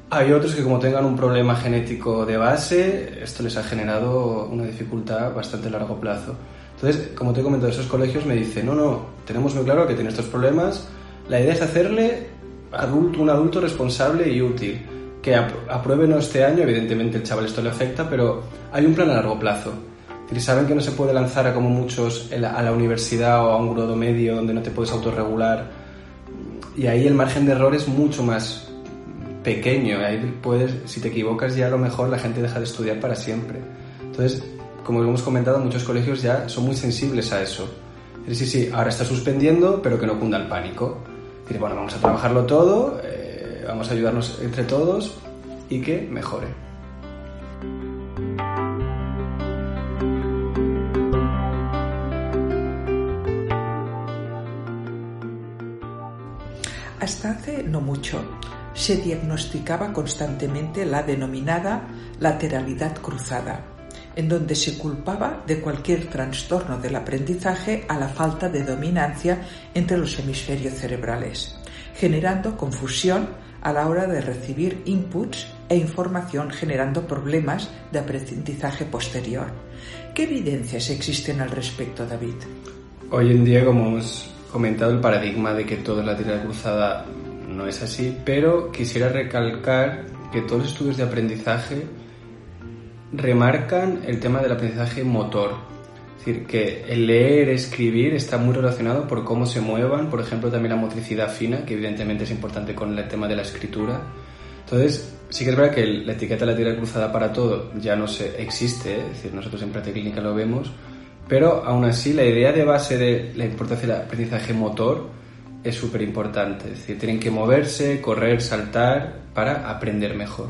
hay otros que como tengan un problema genético de base, esto les ha generado una dificultad bastante a largo plazo. Entonces, como te he comentado, esos colegios me dicen, no, no, tenemos muy claro que tiene estos problemas, la idea es hacerle adulto, un adulto responsable y útil. Que apruebe este año, evidentemente el chaval esto le afecta, pero hay un plan a largo plazo. saben que no se puede lanzar a como muchos a la universidad o a un grado medio donde no te puedes autorregular. Y ahí el margen de error es mucho más pequeño. Ahí puedes, si te equivocas ya a lo mejor la gente deja de estudiar para siempre. Entonces, como hemos comentado, muchos colegios ya son muy sensibles a eso. Sí, sí, ahora está suspendiendo, pero que no cunda el pánico. Bueno, vamos a trabajarlo todo, eh, vamos a ayudarnos entre todos y que mejore. Hasta hace no mucho se diagnosticaba constantemente la denominada lateralidad cruzada, en donde se culpaba de cualquier trastorno del aprendizaje a la falta de dominancia entre los hemisferios cerebrales, generando confusión a la hora de recibir inputs e información generando problemas de aprendizaje posterior. ¿Qué evidencias existen al respecto, David? Hoy en día, como hemos comentado el paradigma de que todo es la tirada cruzada no es así, pero quisiera recalcar que todos los estudios de aprendizaje remarcan el tema del aprendizaje motor. Es decir, que el leer, escribir está muy relacionado por cómo se muevan, por ejemplo, también la motricidad fina, que evidentemente es importante con el tema de la escritura. Entonces, sí que es verdad que la etiqueta la tirada cruzada para todo ya no se, existe, ¿eh? es decir, nosotros en práctica clínica lo vemos, pero aún así, la idea de base de la importancia del aprendizaje motor es súper importante. Es decir, tienen que moverse, correr, saltar para aprender mejor.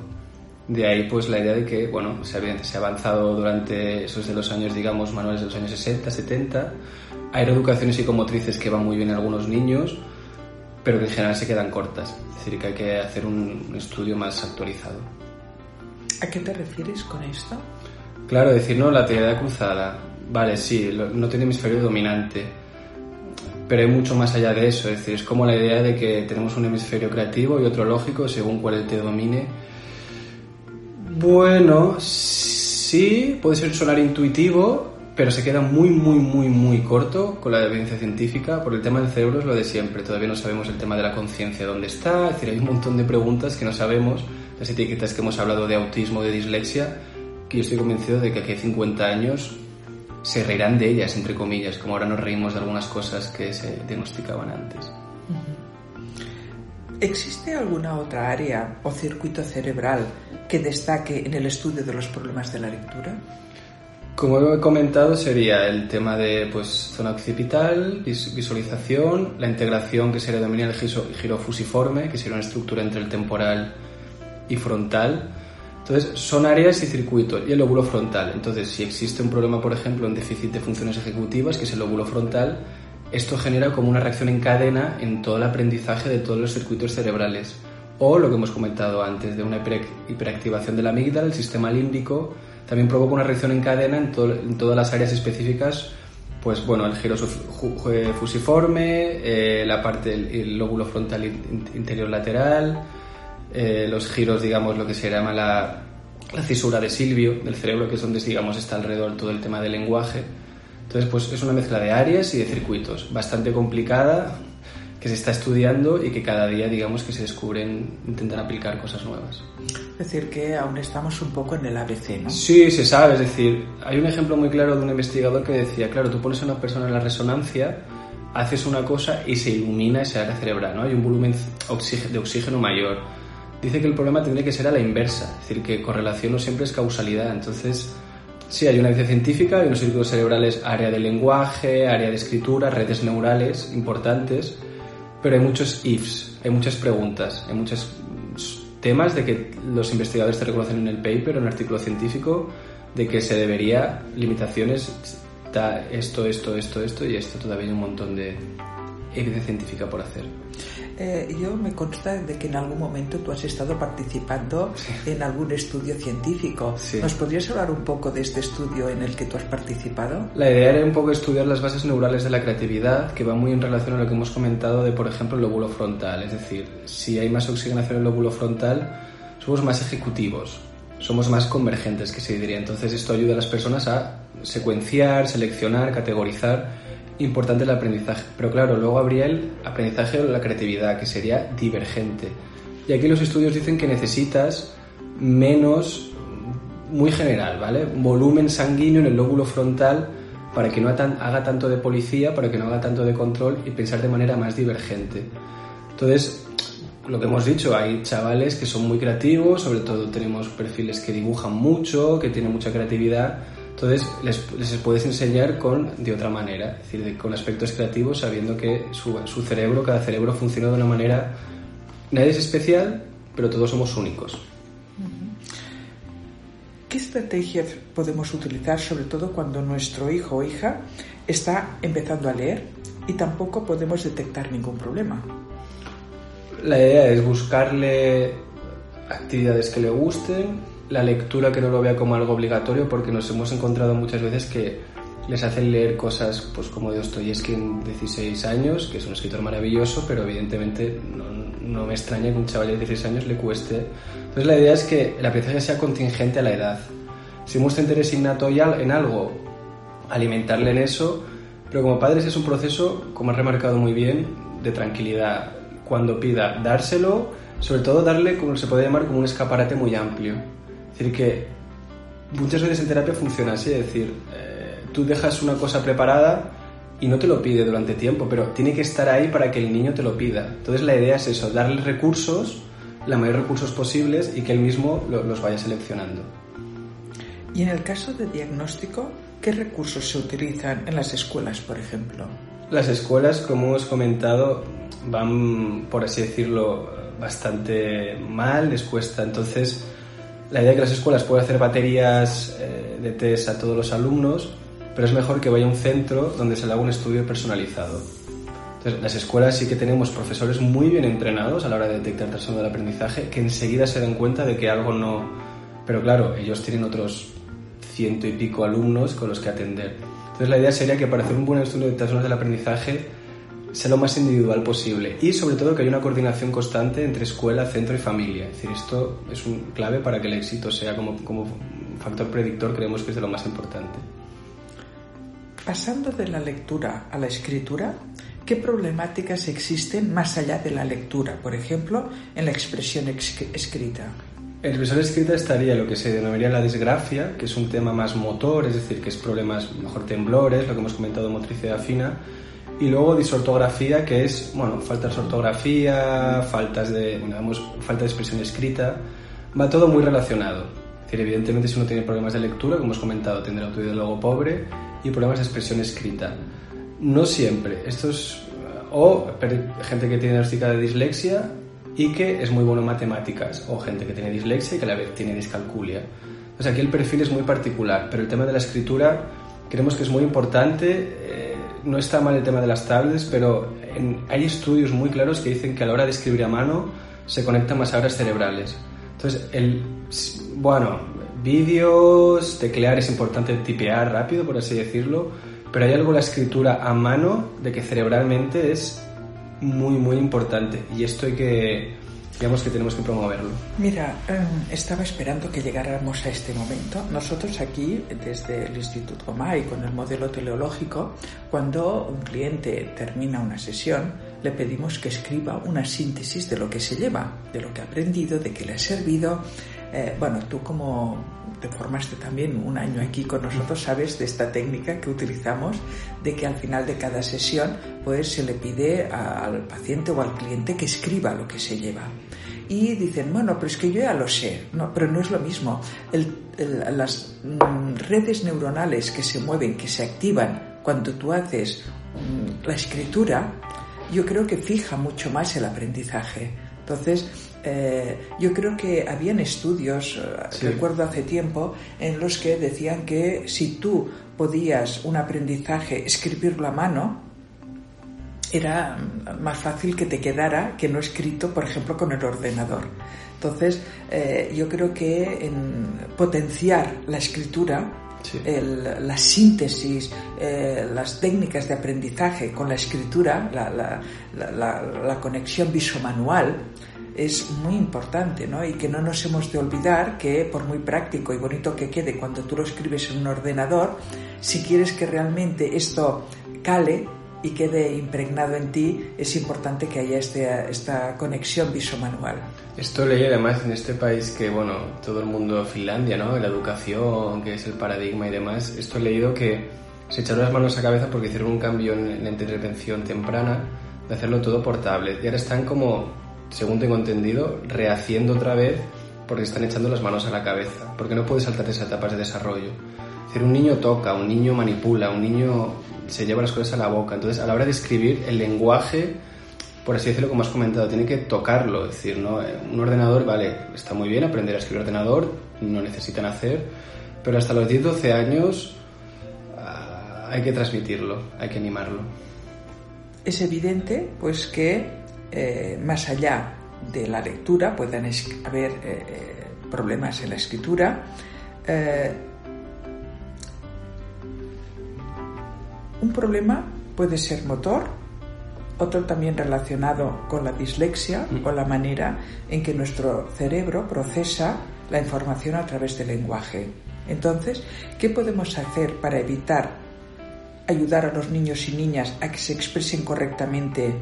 De ahí, pues, la idea de que, bueno, se ha, se ha avanzado durante esos de los años, digamos, manuales de los años 60, 70. Hay reeducaciones psicomotrices que van muy bien en algunos niños, pero que en general se quedan cortas. Es decir, que hay que hacer un estudio más actualizado. ¿A qué te refieres con esto? Claro, decir, no, la teoría cruzada vale, sí, no tiene hemisferio dominante, pero hay mucho más allá de eso, es decir, es como la idea de que tenemos un hemisferio creativo y otro lógico según cuál te domine. Bueno, sí, puede ser sonar intuitivo, pero se queda muy, muy, muy, muy corto con la evidencia científica, por el tema del cerebro es lo de siempre, todavía no sabemos el tema de la conciencia, dónde está, es decir, hay un montón de preguntas que no sabemos, las etiquetas que hemos hablado de autismo, de dislexia, que yo estoy convencido de que aquí hay 50 años se reirán de ellas, entre comillas, como ahora nos reímos de algunas cosas que se diagnosticaban antes. ¿Existe alguna otra área o circuito cerebral que destaque en el estudio de los problemas de la lectura? Como he comentado, sería el tema de pues, zona occipital, visualización, la integración que sería dominar el giro fusiforme, que sería una estructura entre el temporal y frontal, entonces, son áreas y circuitos y el lóbulo frontal. Entonces, si existe un problema, por ejemplo, en déficit de funciones ejecutivas, que es el lóbulo frontal, esto genera como una reacción en cadena en todo el aprendizaje de todos los circuitos cerebrales. O lo que hemos comentado antes, de una hiperactivación de la amígdala, el sistema límbico, también provoca una reacción en cadena en, todas las áreas específicas pues bueno, el giro fusiforme, eh, la parte del lóbulo frontal interior lateral, eh, los giros, digamos, lo que se llama la, la, cisura de Silvio del cerebro, que es donde, digamos, está alrededor todo el tema del lenguaje. Entonces, pues es una mezcla de áreas y de circuitos, bastante complicada, que se está estudiando y que cada día, digamos, que se descubren, intentan aplicar cosas nuevas. Es decir, que aún estamos un poco en el ABC, ¿no? Sí, se sabe, es decir, hay un ejemplo muy claro de un investigador que decía, claro, tú pones a una persona en la resonancia, haces una cosa y se ilumina esa área cerebral, ¿no? Hay un volumen de oxígeno mayor dice que el problema tendría que ser a la inversa, es decir, que correlación no siempre es causalidad. Entonces, sí, hay una evidencia científica, hay unos círculos cerebrales, área de lenguaje, área de escritura, redes neurales importantes, pero hay muchos ifs, hay muchas preguntas, hay muchos temas de que los investigadores te reconocen en el paper, en un artículo científico, de que se debería limitaciones, esto, esto, esto, esto y esto, todavía hay un montón de evidencia científica por hacer. Eh, yo me consta de que en algún momento tú has estado participando en algún estudio científico. ¿Nos podrías hablar un poco de este estudio en el que tú has participado? La idea era un poco estudiar las bases neurales de la creatividad, que va muy en relación a lo que hemos comentado de, por ejemplo, el lóbulo frontal. Es decir, si hay más oxigenación en el lóbulo frontal, somos más ejecutivos, somos más convergentes, que se diría. Entonces, esto ayuda a las personas a secuenciar, seleccionar, categorizar importante el aprendizaje. Pero claro, luego habría el aprendizaje o la creatividad, que sería divergente. Y aquí los estudios dicen que necesitas menos muy general, ¿vale? Volumen sanguíneo en el lóbulo frontal para que no haga tanto de policía, para que no haga tanto de control y pensar de manera más divergente. Entonces, lo que hemos dicho, hay chavales que son muy creativos, sobre todo tenemos perfiles que dibujan mucho, que tienen mucha creatividad, entonces les, les puedes enseñar con, de otra manera, es decir, con aspectos creativos, sabiendo que su, su cerebro, cada cerebro funciona de una manera, nadie es especial, pero todos somos únicos. ¿Qué estrategias podemos utilizar, sobre todo cuando nuestro hijo o hija está empezando a leer y tampoco podemos detectar ningún problema? La idea es buscarle actividades que le gusten, la lectura que no lo vea como algo obligatorio, porque nos hemos encontrado muchas veces que les hacen leer cosas pues como Dostoyevsky en 16 años, que es un escritor maravilloso, pero evidentemente no, no, me extraña que un chaval de 16 años le cueste. Entonces la idea es que el aprendizaje sea contingente a la edad. Si muestra interés innato en algo, alimentarle en eso, pero como padres es un proceso, como has remarcado muy bien, de tranquilidad. Cuando pida, dárselo, sobre todo darle, como se puede llamar, como un escaparate muy amplio. Es decir, que muchas veces en terapia funciona así, es decir, eh, tú dejas una cosa preparada y no te lo pide durante tiempo, pero tiene que estar ahí para que el niño te lo pida. Entonces la idea es eso, darle recursos, la mayor recursos posibles y que él mismo los vaya seleccionando. Y en el caso de diagnóstico, ¿qué recursos se utilizan en las escuelas, por ejemplo? Las escuelas, como hemos comentado, van, por así decirlo, bastante mal, les cuesta. Entonces, la idea es que las escuelas puedan hacer baterías eh, de test a todos los alumnos, pero es mejor que vaya a un centro donde se le haga un estudio personalizado. Entonces, las escuelas sí que tenemos profesores muy bien entrenados a la hora de detectar trastorno del aprendizaje que enseguida se dan cuenta de que algo no... Pero claro, ellos tienen otros ciento y pico alumnos con los que atender. Entonces la idea sería que para hacer un buen estudio de trastornos del aprendizaje sea lo más individual posible y sobre todo que haya una coordinación constante entre escuela, centro y familia. Es decir, esto es un clave para que el éxito sea como, como factor predictor, creemos que es de lo más importante. Pasando de la lectura a la escritura, ¿qué problemáticas existen más allá de la lectura, por ejemplo, en la expresión escrita? En la expresión escrita estaría lo que se denominaría la disgrafia, que es un tema más motor, es decir, que es problemas, mejor temblores, lo que hemos comentado, motricidad fina, y luego disortografía, que es, bueno, faltas de ortografía, faltas de, digamos, falta de expresión escrita, va todo muy relacionado. Es decir, evidentemente si uno tiene problemas de lectura, como hemos comentado, tendrá autoideólogo pobre y problemas de expresión escrita. No siempre. Esto es, o gente que tiene diagnosticada de dislexia y que es muy bueno en matemáticas, o gente que tiene dislexia y que a la vez tiene discalculia. Entonces aquí el perfil es muy particular, pero el tema de la escritura creemos que es muy importante. Eh, no está mal el tema de las tablets, pero hay estudios muy claros que dicen que a la hora de escribir a mano se conectan más áreas cerebrales. Entonces, el, bueno, vídeos, teclear es importante, tipear rápido, por así decirlo, pero hay algo en la escritura a mano de que cerebralmente es muy, muy importante. Y esto hay que, digamos que tenemos que promoverlo. Mira, em, estaba esperando que llegáramos a este momento. Nosotros aquí, desde el Instituto MAI, con el modelo teleológico, cuando un cliente termina una sesión, le pedimos que escriba una síntesis de lo que se lleva, de lo que ha aprendido, de qué le ha servido. Eh, bueno, tú como te formaste también un año aquí con nosotros, sabes de esta técnica que utilizamos, de que al final de cada sesión, pues se le pide al paciente o al cliente que escriba lo que se lleva y dicen, bueno, pero es que yo ya lo sé, no, pero no es lo mismo. las mm, redes neuronales que se mueven, que se activan cuando tú haces mm, la escritura, yo creo que fija mucho más el aprendizaje. Entonces, eh, yo creo que habían estudios, eh, recuerdo hace tiempo, en los que decían que si tú podías un aprendizaje escribirlo a mano, era más fácil que te quedara que no escrito, por ejemplo, con el ordenador. Entonces, eh, yo creo que en potenciar la escritura, la síntesis, eh, las técnicas de aprendizaje con la escritura, la, conexión visomanual, es muy importante, ¿no? Y que no nos hemos de olvidar que por muy práctico y bonito que quede cuando tú lo escribes en un ordenador, si quieres que realmente esto cale, y quede impregnado en ti, es importante que haya este, esta conexión visomanual. Esto leí además en este país que, bueno, todo el mundo, Finlandia, ¿no? La educación, que es el paradigma y demás, esto he leído que se echaron las manos a cabeza porque hicieron un cambio en la intervención temprana de hacerlo todo portable. Y ahora están como, según tengo entendido, rehaciendo otra vez porque están echando las manos a la cabeza, porque no puedes saltar esas etapas de desarrollo. Es un niño toca, un niño manipula, un niño se lleva las cosas a la boca. Entonces, a la hora de escribir, el lenguaje, por así decirlo, como has comentado, tiene que tocarlo. Es decir, ¿no? un ordenador, vale, está muy bien aprender a escribir ordenador, no necesitan hacer, pero hasta los 10-12 años ah, hay que transmitirlo, hay que animarlo. Es evidente, pues, que eh, más allá de la lectura puedan haber eh, eh, problemas en la escritura. Eh, un problema puede ser motor, otro también relacionado con la dislexia mm. o la manera en que nuestro cerebro procesa la información a través del lenguaje. Entonces, ¿qué podemos hacer para evitar ayudar a los niños y niñas a que se expresen correctamente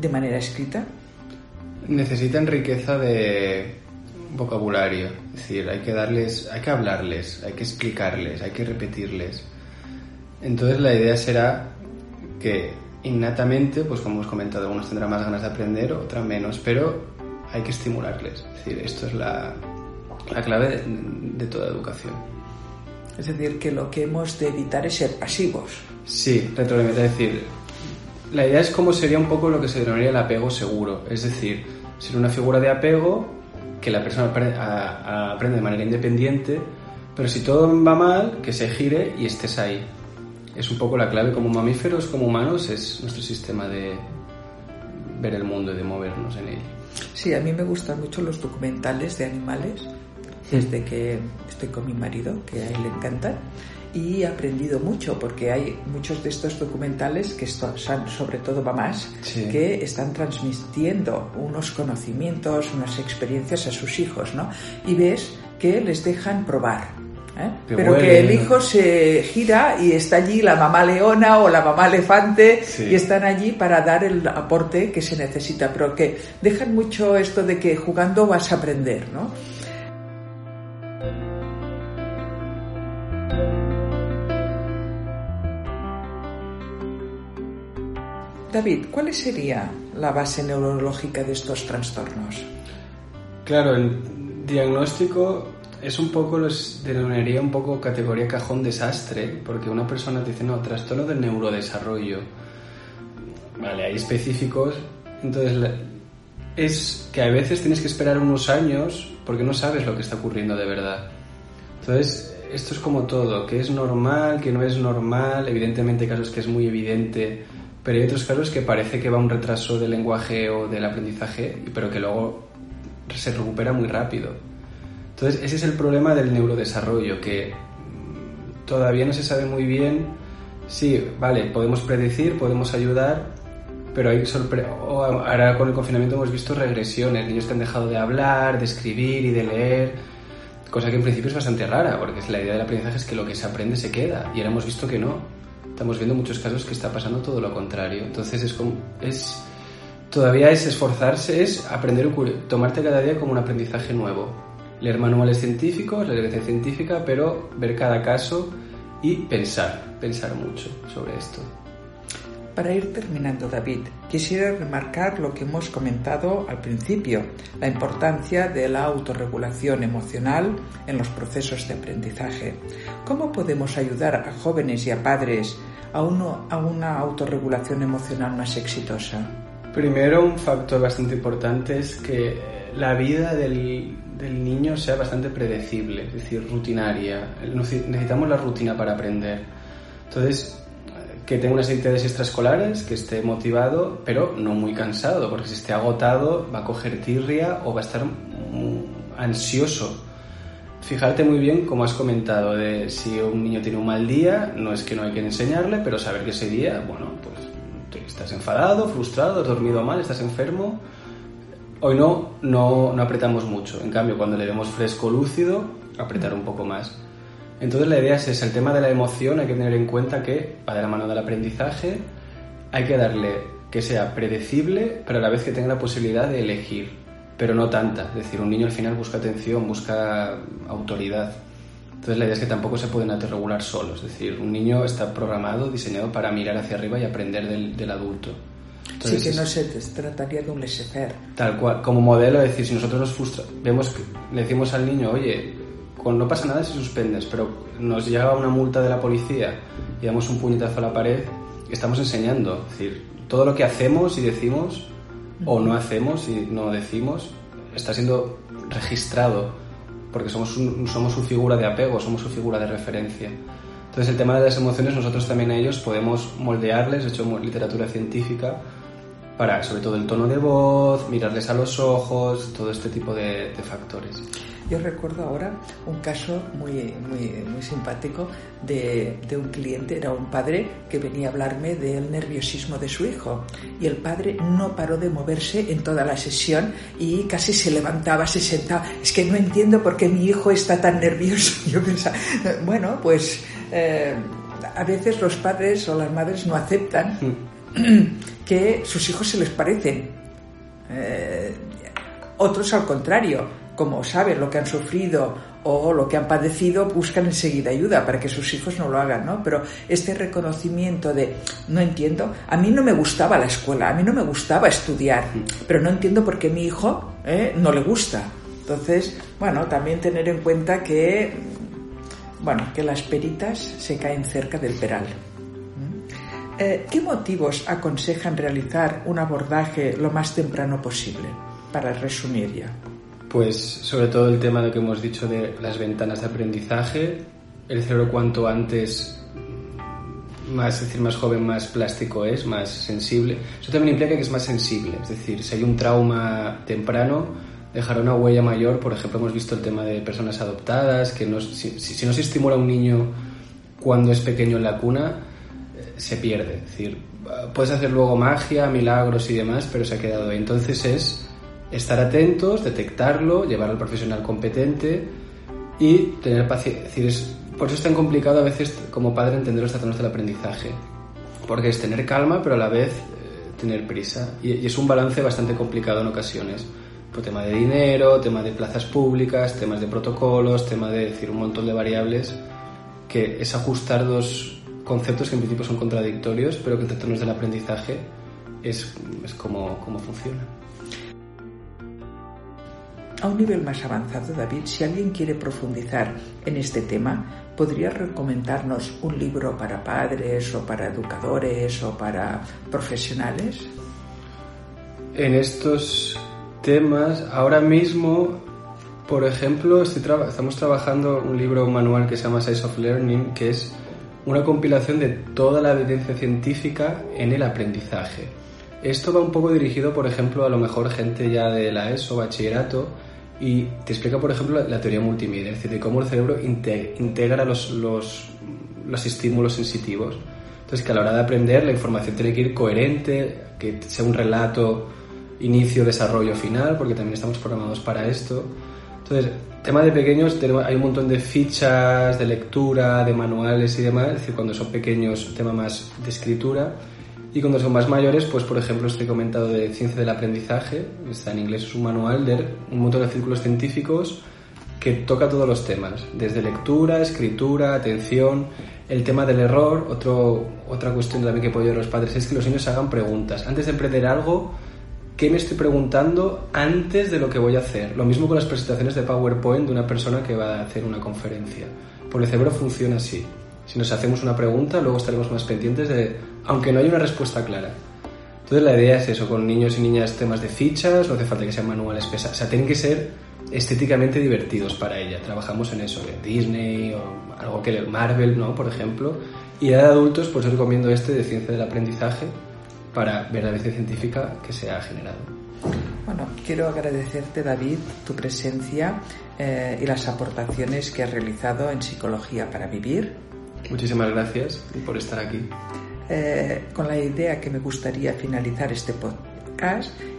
de manera escrita? necesitan riqueza de vocabulario, es decir, hay que darles, hay que hablarles, hay que explicarles, hay que repetirles. Entonces la idea será que innatamente, pues como hemos comentado, algunos tendrán más ganas de aprender, otras menos, pero hay que estimularles. Es decir, esto es la, la clave de, toda educación. Es decir, que lo que hemos de evitar es ser pasivos. Sí, retroalimentar, es decir, la idea es cómo sería un poco lo que se denominaría el apego seguro, es decir, ser una figura de apego que la persona aprende, de manera independiente, pero si todo va mal, que se gire y estés ahí. Es un poco la clave. Como mamíferos, como humanos, es nuestro sistema de ver el mundo y de movernos en él. Sí, a mí me gustan mucho los documentales de animales, desde que estoy con mi marido, que a él le encantan y he aprendido mucho porque hay muchos de estos documentales que son sobre todo mamás que están transmitiendo unos conocimientos, unas experiencias a sus hijos, ¿no? Y ves que les dejan probar. ¿eh? Pero que el hijo se gira y está allí la mamá leona o la mamá elefante y están allí para dar el aporte que se necesita, pero que dejan mucho esto de que jugando vas a aprender, ¿no? David, ¿cuál sería la base neurológica de estos trastornos? Claro, el diagnóstico es un poco, los denominaría un poco categoría cajón desastre, porque una persona te dice, no, trastorno del neurodesarrollo. Vale, hay específicos, entonces es que a veces tienes que esperar unos años porque no sabes lo que está ocurriendo de verdad. Entonces, esto es como todo, que es normal, que no es normal, evidentemente casos que es muy evidente pero hay otros casos que parece que va un retraso del lenguaje o del aprendizaje, pero que luego se recupera muy rápido. Entonces, ese es el problema del neurodesarrollo, que todavía no se sabe muy bien. Sí, vale, podemos predecir, podemos ayudar, pero hay sorpresa. Ahora con el confinamiento hemos visto regresiones, niños que han dejado de hablar, de escribir y de leer, cosa que en principio es bastante rara, porque la idea del aprendizaje es que lo que se aprende se queda, y ahora hemos visto que no estamos viendo muchos casos que está pasando todo lo contrario. Entonces es como, es, todavía es esforzarse, es aprender, tomarte cada día como un aprendizaje nuevo. Leer manuales científicos, leer evidencia científica, pero ver cada caso y pensar, pensar mucho sobre esto. Para ir terminando, David, quisiera remarcar lo que hemos comentado al principio, la importancia de la autorregulación emocional en los procesos de aprendizaje. ¿Cómo podemos ayudar a jóvenes y a padres a, uno, a una autorregulación emocional más exitosa? Primero, un factor bastante importante es que la vida del, del niño sea bastante predecible, es decir, rutinaria. Necesitamos la rutina para aprender. Entonces, que tenga unas actividades extraescolares, que esté motivado, pero no muy cansado, porque si esté agotado va a coger tirria o va a estar ansioso. Fijarte muy bien, como has comentado, de si un niño tiene un mal día, no es que no hay que enseñarle, pero saber que ese día, bueno, pues estás enfadado, frustrado, dormido mal, estás enfermo. Hoy no, no, no apretamos mucho. En cambio, cuando le vemos fresco, lúcido, apretar un poco más. Entonces la idea es esa, el tema de la emoción hay que tener en cuenta que va de la mano del aprendizaje hay que darle que sea predecible, pero a la vez que tenga la posibilidad de elegir, pero no tanta. Es decir, un niño al final busca atención, busca autoridad. Entonces la idea es que tampoco se pueden autorregular solo. Es decir, un niño está programado, diseñado para mirar hacia arriba y aprender del, del adulto. sí, que no se trataría de un laissez-faire. Tal cual, como modelo, es decir, si nosotros nos frustra, vemos que le decimos al niño, oye, no pasa nada si suspendes, pero nos llega una multa de la policía y damos un puñetazo a la pared, estamos enseñando. Es decir, todo lo que hacemos y decimos, o no hacemos y no decimos, está siendo registrado, porque somos, somos su figura de apego, somos su figura de referencia. Entonces el tema de las emociones nosotros también a ellos podemos moldearles, de hecho literatura científica, para sobre todo el tono de voz, mirarles a los ojos, todo este tipo de, de factores. Yo recuerdo ahora un caso muy, muy, muy simpático de, de, un cliente, era un padre que venía a hablarme del nerviosismo de su hijo y el padre no paró de moverse en toda la sesión y casi se levantaba, se sentaba. Es que no entiendo por qué mi hijo está tan nervioso. Yo pensaba, bueno, pues eh, a veces los padres o las madres no aceptan mm. que sus hijos se les parecen. Eh, otros al contrario como saben lo que han sufrido o lo que han padecido, buscan enseguida ayuda para que sus hijos no lo hagan, ¿no? Pero este reconocimiento de, no entiendo, a mí no me gustaba la escuela, a mí no me gustaba estudiar, pero no entiendo por qué mi hijo ¿eh? no le gusta. Entonces, bueno, también tener en cuenta que, bueno, que las peritas se caen cerca del peral. Eh, ¿Qué motivos aconsejan realizar un abordaje lo más temprano posible? Para resumir ya. Pues sobre todo el tema de que hemos dicho de las ventanas de aprendizaje, el cerebro cuanto antes más, decir, más joven, más plástico es, más sensible. Eso también implica que es más sensible, es decir, si hay un trauma temprano, dejará una huella mayor. Por ejemplo, hemos visto el tema de personas adoptadas, que no, si, si, no se estimula a un niño cuando es pequeño en la cuna, se pierde. Decir, puedes hacer luego magia, milagros y demás, pero se ha quedado ahí. Entonces es estar atentos, detectarlo, llevar al profesional competente y tener paciencia. Es por eso es tan complicado a veces como padre entender los trastornos del aprendizaje, porque es tener calma pero a la vez eh, tener prisa y, es un balance bastante complicado en ocasiones. Por tema de dinero, tema de plazas públicas, temas de protocolos, tema de decir un montón de variables que es ajustar dos conceptos que en principio son contradictorios, pero que en trastornos del aprendizaje es, es como, como funciona. A un nivel más avanzado, David, si alguien quiere profundizar en este tema, ¿podría recomendarnos un libro para padres o para educadores o para profesionales? En estos temas, ahora mismo, por ejemplo, estamos trabajando un libro manual que se llama Size of Learning, que es una compilación de toda la evidencia científica en el aprendizaje. Esto va un poco dirigido, por ejemplo, a lo mejor gente ya de la ESO, bachillerato, y te explica, por ejemplo, la, teoría multimedia, es decir, de cómo el cerebro integra los, los, los, estímulos sensitivos. Entonces, que a la hora de aprender, la información tiene que ir coherente, que sea un relato inicio, desarrollo, final, porque también estamos programados para esto. Entonces, tema de pequeños, hay un montón de fichas de lectura, de manuales y demás, es decir, cuando son pequeños, tema más de escritura. Y cuando son más mayores, pues por ejemplo, estoy comentado de ciencia del aprendizaje, está en inglés, es un manual de un montón de círculos científicos que toca todos los temas, desde lectura, escritura, atención, el tema del error, otro, otra cuestión también que puedo ayudar a los padres es que los niños hagan preguntas. Antes de emprender algo, ¿qué me estoy preguntando antes de lo que voy a hacer? Lo mismo con las presentaciones de PowerPoint de una persona que va a hacer una conferencia. Por el cerebro funciona así. Si nos hacemos una pregunta, luego estaremos más pendientes de, aunque no haya una respuesta clara. Entonces la idea es eso, con niños y niñas temas de fichas, no hace falta que sean manuales pesados, o sea, tienen que ser estéticamente divertidos para ella. Trabajamos en eso, de Disney o algo que Marvel, ¿no? Por ejemplo. Y de adultos, pues os recomiendo este de ciencia del aprendizaje para ver la evidencia científica que se ha generado. Bueno, quiero agradecerte, David, tu presencia eh, y las aportaciones que has realizado en Psicología para Vivir. Muchísimas gracias por estar aquí. Eh, con la idea que me gustaría finalizar este podcast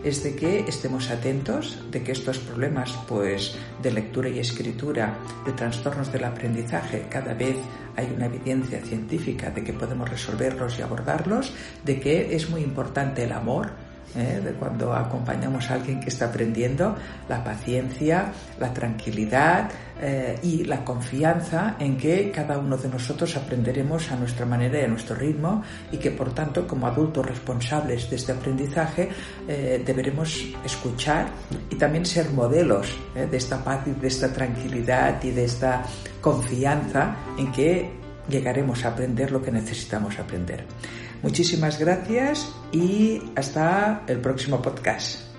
es de que estemos atentos, de que estos problemas pues, de lectura y escritura, de trastornos del aprendizaje, cada vez hay una evidencia científica de que podemos resolverlos y abordarlos, de que es muy importante el amor, ¿eh? de cuando acompañamos a alguien que está aprendiendo, la paciencia, la tranquilidad eh, y la confianza en que cada uno de nosotros aprenderemos a nuestra manera y a nuestro ritmo y que por tanto como adultos responsables de este aprendizaje eh, deberemos escuchar y también ser modelos de esta paz y de esta tranquilidad y de esta confianza en que llegaremos a aprender lo que necesitamos aprender. Muchísimas gracias y hasta el próximo podcast.